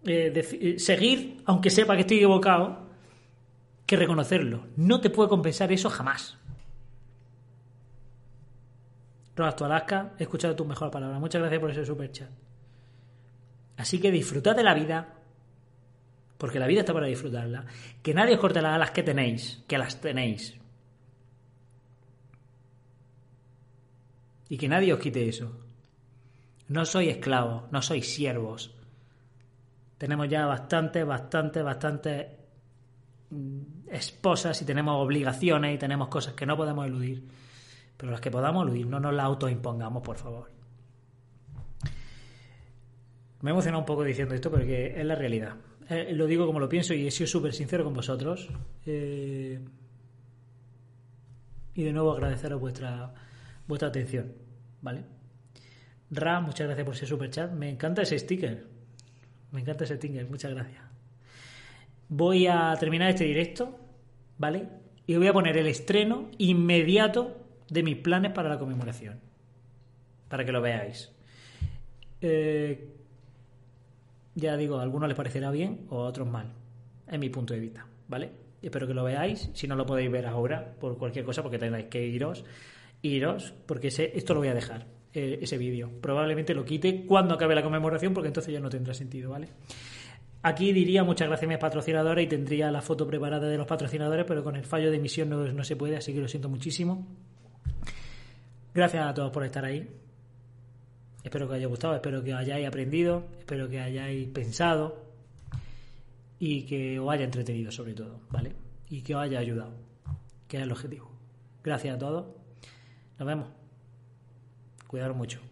eh, eh, seguir, aunque sepa que estoy equivocado, que reconocerlo. No te puede compensar eso jamás. Rodas Alaska, he escuchado tu mejor palabra. Muchas gracias por ese super chat. Así que disfrutad de la vida, porque la vida está para disfrutarla. Que nadie os corte las alas que tenéis, que las tenéis. Y que nadie os quite eso. No sois esclavos, no sois siervos. Tenemos ya bastante, bastante, bastante mm, esposas y tenemos obligaciones y tenemos cosas que no podemos eludir. Pero las que podamos eludir, no nos las autoimpongamos, por favor. Me he emocionado un poco diciendo esto porque es la realidad. Eh, lo digo como lo pienso y he sido súper sincero con vosotros. Eh, y de nuevo agradeceros vuestra vuestra atención, ¿vale? Ra, muchas gracias por ese super chat. Me encanta ese sticker. Me encanta ese sticker, muchas gracias. Voy a terminar este directo, ¿vale? Y voy a poner el estreno inmediato de mis planes para la conmemoración. Para que lo veáis. Eh, ya digo, a algunos les parecerá bien o a otros mal. Es mi punto de vista, ¿vale? Espero que lo veáis. Si no lo podéis ver ahora, por cualquier cosa, porque tengáis que iros, iros, porque esto lo voy a dejar, eh, ese vídeo. Probablemente lo quite cuando acabe la conmemoración, porque entonces ya no tendrá sentido, ¿vale? Aquí diría muchas gracias a mis patrocinadores y tendría la foto preparada de los patrocinadores, pero con el fallo de emisión no, no se puede, así que lo siento muchísimo. Gracias a todos por estar ahí. Espero que os haya gustado, espero que hayáis aprendido, espero que hayáis pensado y que os haya entretenido sobre todo, ¿vale? Y que os haya ayudado, que es el objetivo. Gracias a todos. Nos vemos. Cuidaros mucho.